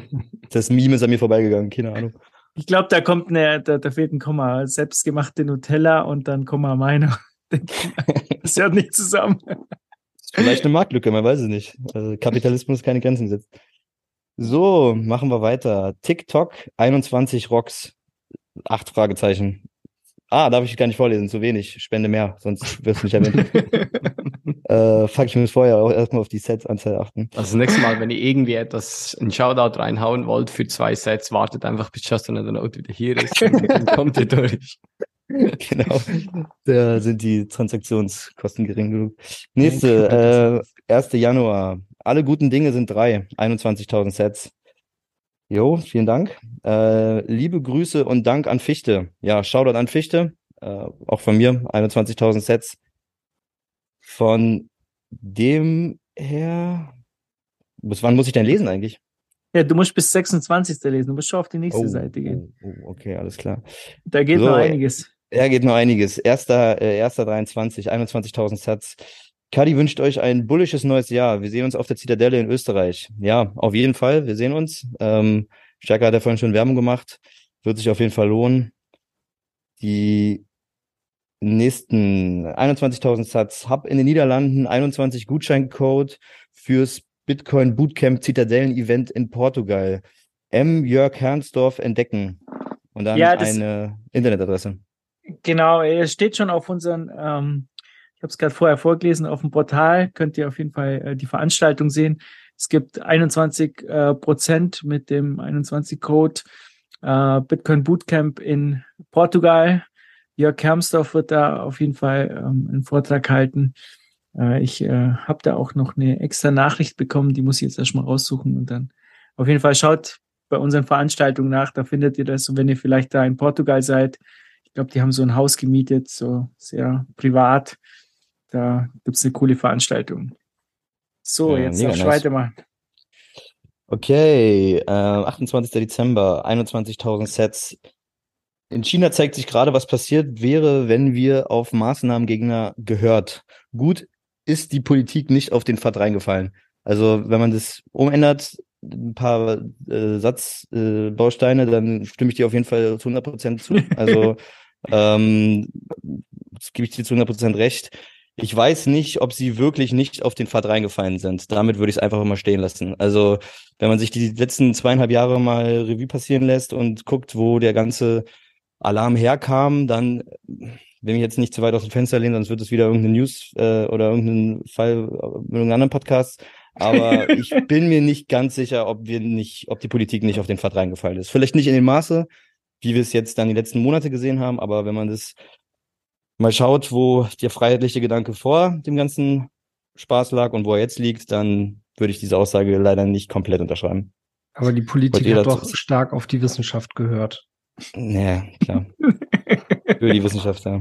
Das Meme ist an mir vorbeigegangen, keine Ahnung. Ich glaube, da kommt eine, da, da fehlt ein Komma. Selbstgemachte Nutella und dann Komma meiner. [LAUGHS] Das hört nicht zusammen. Vielleicht eine Marktlücke, man weiß es nicht. Also Kapitalismus keine Grenzen gesetzt. So, machen wir weiter. TikTok 21 Rocks. Acht Fragezeichen. Ah, darf ich gar nicht vorlesen, zu wenig. Spende mehr, sonst wirst du nicht erwähnt. [LAUGHS] äh, fuck, ich muss vorher auch erstmal auf die Sets-Anzahl achten. Also das nächste Mal, wenn ihr irgendwie etwas, ein Shoutout reinhauen wollt für zwei Sets, wartet einfach bis Justin in der Note wieder hier ist. und [LAUGHS] Dann kommt ihr durch. genau. Da sind die Transaktionskosten gering genug. Nächste, äh, 1. Januar. Alle guten Dinge sind drei. 21.000 Sets. Jo, vielen Dank. Äh, liebe Grüße und Dank an Fichte. Ja, Shoutout an Fichte. Äh, auch von mir. 21.000 Sets. Von dem her. Bis wann muss ich denn lesen eigentlich? Ja, du musst bis 26. lesen. Du musst schon auf die nächste Seite gehen. oh, oh, okay, alles klar. Da geht So, noch einiges. Ja, geht noch einiges. Erster, äh, erster 23, 21.000 Satz. Kadi wünscht euch ein bullisches neues Jahr. Wir sehen uns auf der Zitadelle in Österreich. Ja, auf jeden Fall. Wir sehen uns. Ähm, Stärker hat ja vorhin schon Werbung gemacht. Wird sich auf jeden Fall lohnen. Die nächsten 21.000 Satz. Hab in den Niederlanden 21 Gutscheincode fürs Bitcoin Bootcamp Zitadellen Event in Portugal. M. Jörg Hernsdorf entdecken. Und dann Ja, eine Internetadresse. Genau, es steht schon auf unseren, ähm, habe es gerade vorher vorgelesen, auf dem Portal könnt ihr auf jeden Fall äh, die Veranstaltung sehen. Es gibt 21 äh, Prozent mit dem 21 Code äh, Bitcoin Bootcamp in Portugal. Jörg Hermsdorf wird da auf jeden Fall ähm, einen Vortrag halten. Äh, ich äh, habe da auch noch eine extra Nachricht bekommen, die muss ich jetzt erstmal raussuchen und dann auf jeden Fall schaut bei unseren Veranstaltungen nach, da findet ihr das. Und wenn ihr vielleicht da in Portugal seid, ich glaube, die haben so ein Haus gemietet, so sehr privat. Da gibt's eine coole Veranstaltung. So, Ja, jetzt darfst nice. weitermachen. Okay, äh, 28. Dezember, 21.000 Sets. In China zeigt sich gerade, was passiert wäre, wenn wir auf Maßnahmengegner gehört. Gut ist die Politik nicht auf den Pfad reingefallen. Also wenn man das umändert, ein paar äh, Satzbausteine, äh, dann stimme ich dir auf jeden Fall zu 100% zu. Also [LAUGHS] ähm, gebe ich dir zu 100% recht. Ich weiß nicht, ob sie wirklich nicht auf den Pfad reingefallen sind. Damit würde ich es einfach immer stehen lassen. Also, wenn man sich die letzten zweieinhalb Jahre mal Revue passieren lässt und guckt, wo der ganze Alarm herkam, dann will ich jetzt nicht zu weit aus dem Fenster lehnen, sonst wird es wieder irgendeine News äh, oder irgendein Fall in irgendeinem anderen Podcast. Aber [LAUGHS] ich bin mir nicht ganz sicher, ob wir nicht, ob die Politik nicht auf den Pfad reingefallen ist. Vielleicht nicht in dem Maße, wie wir es jetzt dann die letzten Monate gesehen haben, aber wenn man das mal schaut, wo der freiheitliche Gedanke vor dem ganzen Spaß lag und wo er jetzt liegt, dann würde ich diese Aussage leider nicht komplett unterschreiben. Aber die Politik hat doch stark auf die Wissenschaft gehört. Naja, klar. [LAUGHS] Für die Wissenschaft, ja.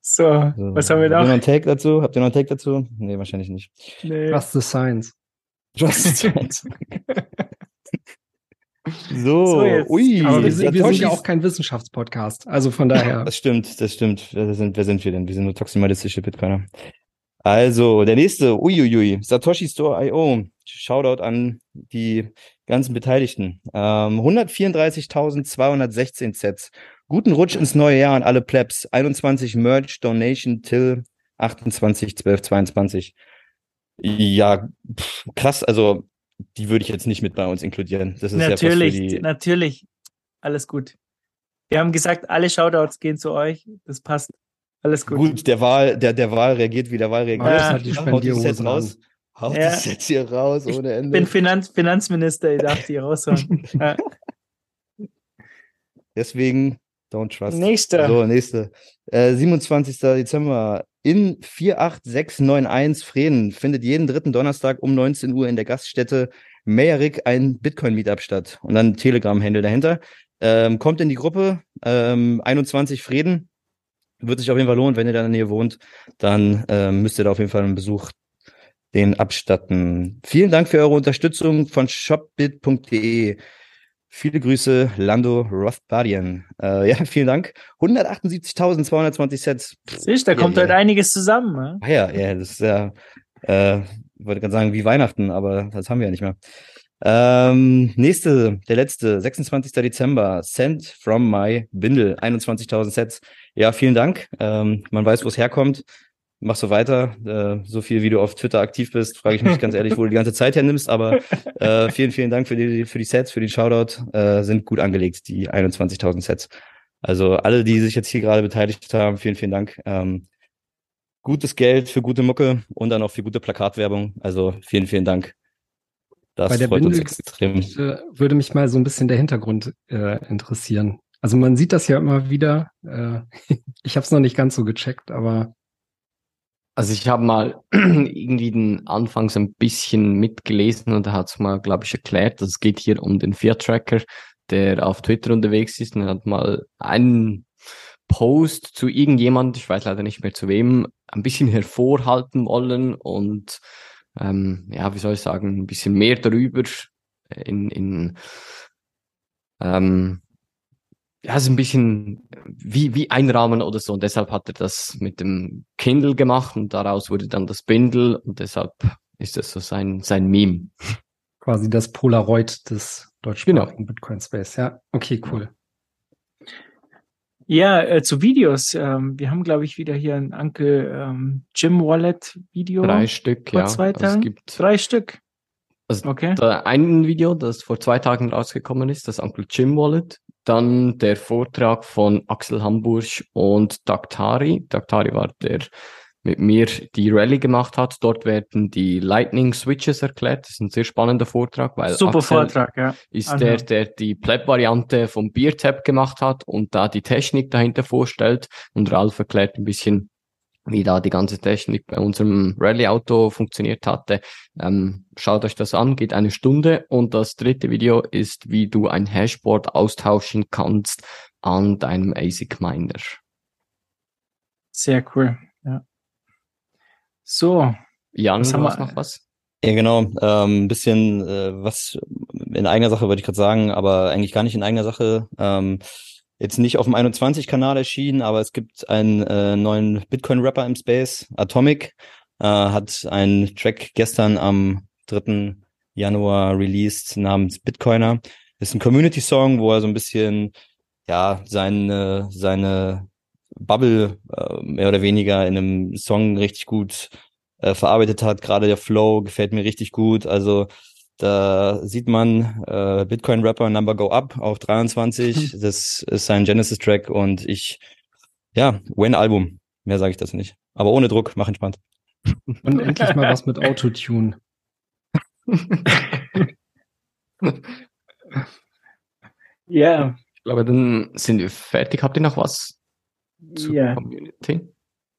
So, So. was haben wir Habt ihr noch da? einen Take dazu? Habt ihr noch einen Take dazu? Nee, wahrscheinlich nicht. Nee. Trust the science. Just Science. [LAUGHS] so, So, jetzt- ui. Aber wir sind, wir sind ja auch kein Wissenschaftspodcast. Also von daher. Das stimmt, das stimmt. Wer sind, wer sind wir denn? Wir sind nur toximalistische Bitcoiner. Also, der nächste, uiuiui, Satoshi Store IO. Shoutout an die ganzen Beteiligten. Ähm, 134.216 Sets. Guten Rutsch ins neue Jahr an alle Plebs. 21 Merch, Donation, Till, 28, 12, 22. Ja, pff, krass, also die würde ich jetzt nicht mit bei uns inkludieren. Das ist ja natürlich, fast für die, natürlich. Alles gut. Wir haben gesagt, alle Shoutouts gehen zu euch. Das passt. Alles gut. Gut, der Wahl, der, der Wahl reagiert, wie der Wahl reagiert. Ja. die Haut die Sets Spendierhosen raus. Haut Ja. die Sets hier raus ohne Ich Ende. bin Finanz Finanzminister, ich darf die raushauen. [LAUGHS] Ja. Deswegen, don't trust. Nächster. So, nächste. Äh, 27. Dezember in 48691 Freden findet jeden dritten Donnerstag um 19 Uhr in der Gaststätte Meyerik ein Bitcoin-Meetup statt. Und dann Telegram-Handle dahinter. Ähm, kommt in die Gruppe, ähm, 21 Frieden. Wird sich auf jeden Fall lohnen, wenn ihr da in der Nähe wohnt, dann ähm, müsst ihr da auf jeden Fall einen Besuch den abstatten. Vielen Dank für eure Unterstützung von shopbit.de. Viele Grüße, Lando Rothbardien. Äh, ja, [LAUGHS] vielen Dank. 178.220 Sets. Siehst, da ja, kommt ja. heute einiges zusammen. Ne? Ah ja, ja, das ist ja, äh, ich wollte gerade sagen, wie Weihnachten, aber das haben wir ja nicht mehr. Ähm, nächste, der letzte, 26. Dezember, Send from my Bindle, 21.000 Sets. Ja, vielen Dank. Ähm, man weiß, wo es herkommt. Mach so weiter. Äh, so viel, wie du auf Twitter aktiv bist, frage ich mich ganz ehrlich, wo du die ganze Zeit hernimmst. Aber äh, vielen, vielen Dank für die, für die Sets, für den Shoutout. Äh, sind gut angelegt, die 21.000 Sets. Also alle, die sich jetzt hier gerade beteiligt haben, vielen, vielen Dank. Ähm, gutes Geld für gute Mucke und dann auch für gute Plakatwerbung. Also vielen, vielen Dank. Das Bei der freut uns extrem. Äh, würde mich mal so ein bisschen der Hintergrund äh, interessieren. Also man sieht das ja immer wieder. Äh, [LAUGHS] ich habe es noch nicht ganz so gecheckt, aber Also ich habe mal [CLEARS THROAT] irgendwie den Anfangs ein bisschen mitgelesen und da hat es mal, glaube ich, erklärt, dass es geht hier um den Fear-Tracker, der auf Twitter unterwegs ist. Und er hat mal einen Post zu irgendjemand, ich weiß leider nicht mehr zu wem, ein bisschen hervorhalten wollen und ähm, ja, wie soll ich sagen, ein bisschen mehr darüber in, in ähm, ja, so ein bisschen wie, wie einrahmen oder so. Und deshalb hat er das mit dem Kindle gemacht und daraus wurde dann das Bindle und deshalb ist das so sein, sein Meme. quasi das Polaroid des deutschsprachigen Bitcoin Space. Ja, okay, cool. Ja, äh, zu Videos. Ähm, wir haben, glaube ich, wieder hier ein Uncle ähm, Jim Wallet Video. Drei Stück, vor ja. zwei Also es Tagen? gibt Drei Stück. Also Okay. ein Video, das vor zwei Tagen rausgekommen ist, das Uncle Jim Wallet. Dann der Vortrag von Axel Hamburg und Daktari. Daktari war der mit mir die Rallye gemacht hat. Dort werden die Lightning Switches erklärt. Das ist ein sehr spannender Vortrag, weil Super Axel Vortrag, ja. ist Anhören. der, der die Pleb-Variante vom Beer-Tab gemacht hat und da die Technik dahinter vorstellt. Und Ralf erklärt ein bisschen, wie da die ganze Technik bei unserem Rallye-Auto funktioniert hatte. Ähm, schaut euch das an, geht eine Stunde. Und das dritte Video ist, wie du ein Hashboard austauschen kannst an deinem ASIC-Miner. Sehr cool. Ja. So, Jan, Was du haben wir- noch was? Ja, genau. Ähm, ein bisschen äh, was in eigener Sache wollte ich gerade sagen, aber eigentlich gar nicht in eigener Sache. Ähm, jetzt nicht auf dem 21-Kanal erschienen, aber es gibt einen äh, neuen Bitcoin-Rapper im Space, Atomic, äh, hat einen Track gestern am 3. Januar released namens Bitcoiner. Ist ein Community-Song, wo er so ein bisschen ja seine seine Bubble äh, mehr oder weniger in einem Song richtig gut äh, verarbeitet hat. Gerade der Flow gefällt mir richtig gut. Also da sieht man äh, Bitcoin-Rapper Number Go Up auf 23. [LAUGHS] Das ist sein Genesis-Track und ich, ja, When Album. Mehr sage ich dazu nicht. Aber ohne Druck, mach entspannt. Und endlich mal was mit Autotune. [LAUGHS] Ja, Ich glaube, dann sind wir fertig. Habt ihr noch was zur Ja. Community?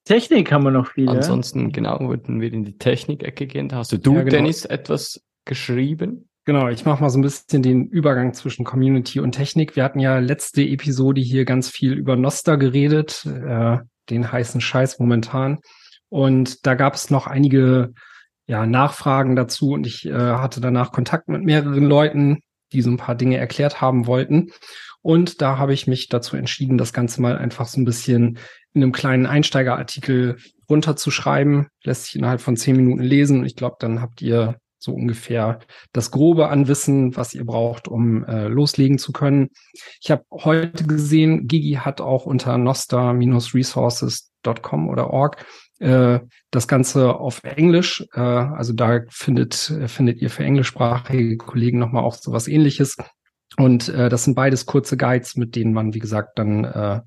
Technik haben wir noch viel. ja. Ansonsten, genau, würden wir in die Technik-Ecke gehen. Da hast du, du Ja, genau. Dennis, etwas geschrieben. Genau, ich mache mal so ein bisschen den Übergang zwischen Community und Technik. Wir hatten ja letzte Episode hier ganz viel über Noster geredet, äh, den heißen Scheiß momentan. Und da gab es noch einige ja, Nachfragen dazu und ich äh, hatte danach Kontakt mit mehreren Leuten, die so ein paar Dinge erklärt haben wollten. Und da habe ich mich dazu entschieden, das Ganze mal einfach so ein bisschen in einem kleinen Einsteigerartikel runterzuschreiben. Lässt sich innerhalb von zehn Minuten lesen. Und ich glaube, dann habt ihr so ungefähr das Grobe an Wissen, was ihr braucht, um äh, loslegen zu können. Ich habe heute gesehen, Gigi hat auch unter noster-resources.com oder org äh, das Ganze auf Englisch. Äh, also da findet, äh, findet ihr für englischsprachige Kollegen nochmal auch sowas ähnliches. Und äh, das sind beides kurze Guides, mit denen man, wie gesagt, dann äh,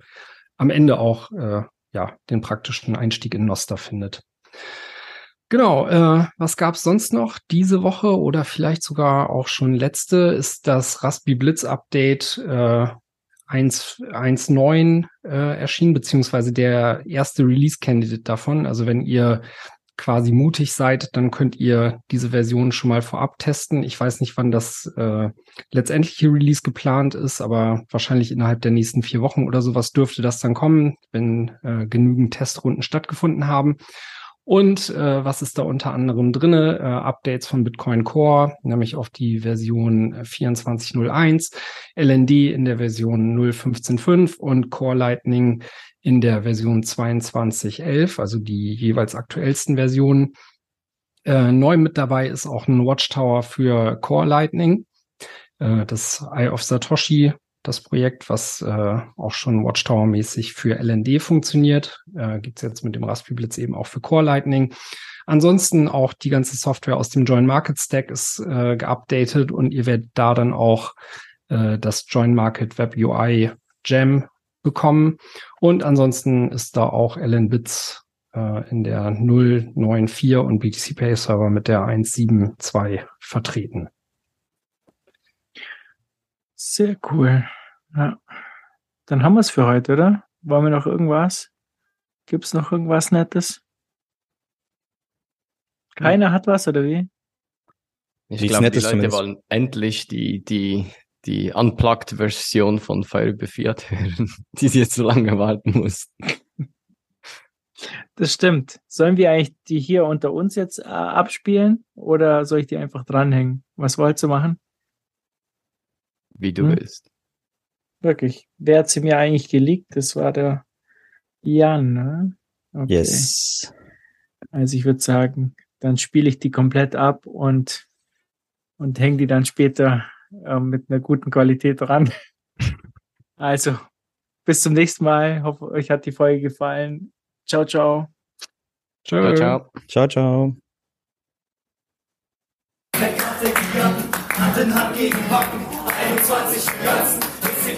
am Ende auch äh, ja, den praktischen Einstieg in Noster findet. Genau, äh, was gab's sonst noch diese Woche oder vielleicht sogar auch schon letzte, ist das Raspi Blitz Update äh, 1.9 äh, erschienen, beziehungsweise der erste Release-Candidate davon. Also wenn ihr quasi mutig seid, dann könnt ihr diese Version schon mal vorab testen. Ich weiß nicht, wann das äh, letztendliche Release geplant ist, aber wahrscheinlich innerhalb der nächsten vier Wochen oder sowas dürfte das dann kommen, wenn äh, genügend Testrunden stattgefunden haben. Und äh, was ist da unter anderem drinne? Äh, Updates von Bitcoin Core, nämlich auf die Version 24.01, LND in der Version 0.15.5 und Core Lightning in der Version 22.11, also die jeweils aktuellsten Versionen. Äh, neu mit dabei ist auch ein Watchtower für Core Lightning, äh, das Eye of Satoshi, das Projekt, was äh, auch schon Watchtower-mäßig für LND funktioniert. Äh, Gibt es jetzt mit dem Raspberry Blitz eben auch für Core Lightning. Ansonsten auch die ganze Software aus dem Join Market Stack ist äh, geupdatet und ihr werdet da dann auch äh, das Join Market Web UI Gem bekommen. Und ansonsten ist da auch LN Bits äh, in der 094 und BTC Pay Server mit der 172 vertreten. Sehr cool. Ja. Dann haben wir es für heute, oder? Wollen wir noch irgendwas? Gibt es noch irgendwas Nettes? Keiner hat was, oder wie? Ich glaube, die Leute zumindest. wollen endlich die, die, die Unplugged-Version von Fire über Fiat hören, [LAUGHS] die sie jetzt so lange warten mussten. Das stimmt. Sollen wir eigentlich die hier unter uns jetzt äh, abspielen oder soll ich die einfach dranhängen? Was wolltest du machen? Wie du Hm. willst. Wirklich. Wer hat sie mir eigentlich geleakt? Das war der Jan, ne? Okay. Yes. Also ich würde sagen, dann spiele ich die komplett ab und, und hänge die dann später äh, mit einer guten Qualität dran. [LAUGHS] Also, bis zum nächsten Mal. Hoffe, euch hat die Folge gefallen. Ciao, ciao. Ciao, ciao. Ciao, ciao. Kaffee Giganten, Hand gegen Backen, 21 Ganzen, ist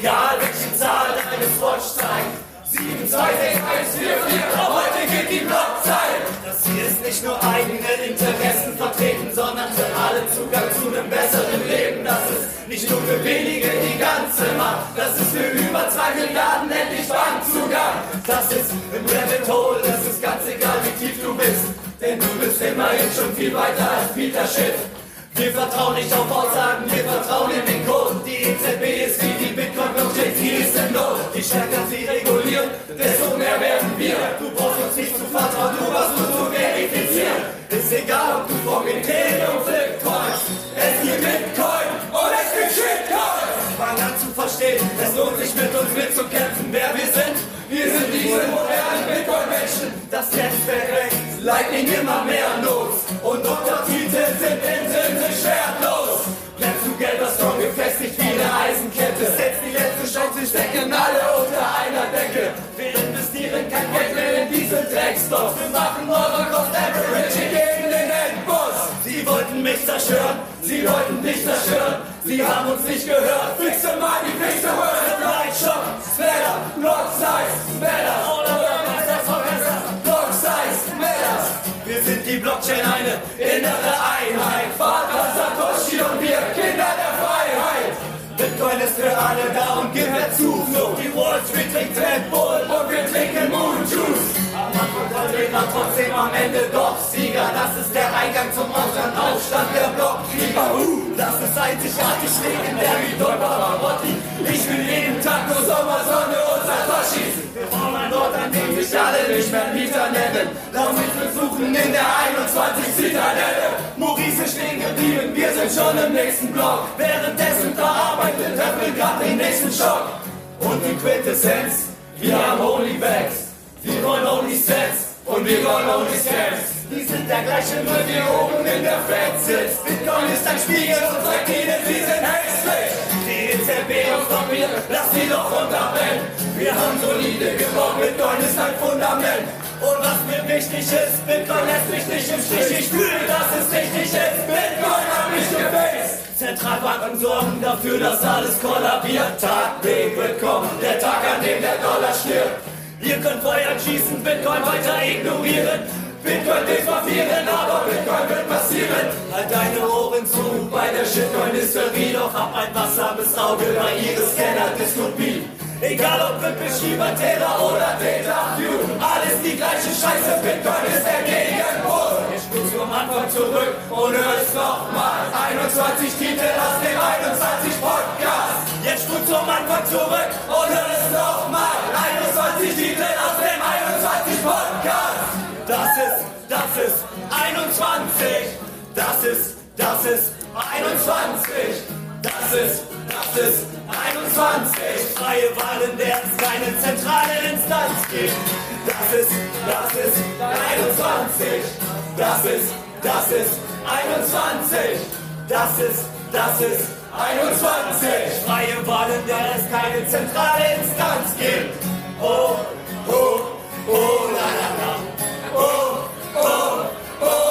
egal welche Zahl deines Watch zeigt. 7, 2, 6, 1, 4, 4, ab heute geht die Blockzeit. Das hier ist nicht nur eigene Interessen vertreten, sondern für alle Zugang zu einem besseren Leben. Das ist nicht nur für wenige die ganze Macht, das ist für über 2 Milliarden endlich Bankzugang. Das ist im Rabbit Hole, das ist ganz egal wie tief du bist, denn du bist immerhin schon viel weiter als Peter Schiff. Wir vertrauen nicht auf Aussagen, wir vertrauen in den Code. Die EZB ist wie die Bitcoin-Blockchain, sie ist in Not. Je stärker sie regulieren, desto mehr werden wir. Du brauchst uns nicht zu vertrauen, du brauchst nur zu verifizieren. Ist egal, ob du vom Ethereum flipcoins. Es gibt Bitcoin und es gibt Shitcoins. Fang an zu verstehen, es lohnt sich mit uns mitzukämpfen. Wer wir sind, wir sind diese modernen Bitcoin-Menschen. Das Netzwerk wächst, Lightning immer mehr Notes. Und Doktortitel sind intrinsisch Dreckstoff. Wir machen eure Cost Average gegen den Endboss. Sie wollten mich zerstören, sie wollten dich zerstören. Sie haben uns nicht gehört. Fix the money, fix the world. Light shop, splatter, block size, better. Oder besser, besser. Block size, matters. Wir sind innere einzigartig legendär wie Don Pavarotti. Ich will jeden Tag nur Sommersonne und Satoshis. Wir brauchen einen Ort, an dem sich alle nicht mehr Mieter nennen. Lass mich versuchen in der 21 Zitadelle. Maurice ist stehen geblieben, wir sind schon im nächsten Block. Währenddessen verarbeitet, öffnet grad den nächsten Schock. Und die Quintessenz, wir haben Holy Bags. Wir wollen Only Sets und wir wollen Only Scams. Die sind der gleiche Müll wie oben in der Fed sitzt. Bitcoin ist ein Spiegel zeigt ihnen, sie sind hässlich. Die EZB und Papier, lass sie doch runterbrennen. Wir haben solide gebaut, Bitcoin ist ein Fundament. Und was mir wichtig ist, Bitcoin lässt mich nicht im Stich. Ich fühle, dass es richtig ist. Bitcoin hat mich gefaced. Zentralbanken sorgen dafür, dass alles kollabiert. Tag B wird kommen, der Tag, an dem der Dollar stirbt. Ihr könnt Feuer schießen, Bitcoin weiter ignorieren. Bitcoin defavieren, aber Bitcoin wird passieren. Halt deine Ohren zu bei der Shitcoin-Hysterie, doch hab ein bis Auge bei ihre Scanner-Dystopie. Egal ob Ripple, Schieber, Taylor oder Data alles die gleiche Scheiße, Bitcoin ist der Gegenpol. Ich spul zum Anfang zurück und hör es nochmal. 21 Titel aus dem 21 Podcast. Jetzt spul zum Anfang zurück und hör es nochmal. 21 Titel aus dem 21 Podcast. Das ist, das ist 21. Das ist, das ist 21. Das ist, das ist 21. Freie Wahlen, der es keine zentrale Instanz gibt. Das ist, das ist 21. Das ist, das ist 21. Das ist, das ist 21. Freie Wahlen, der es keine zentrale Instanz gibt. Oh, oh, oh, la la la. Oh, oh, oh,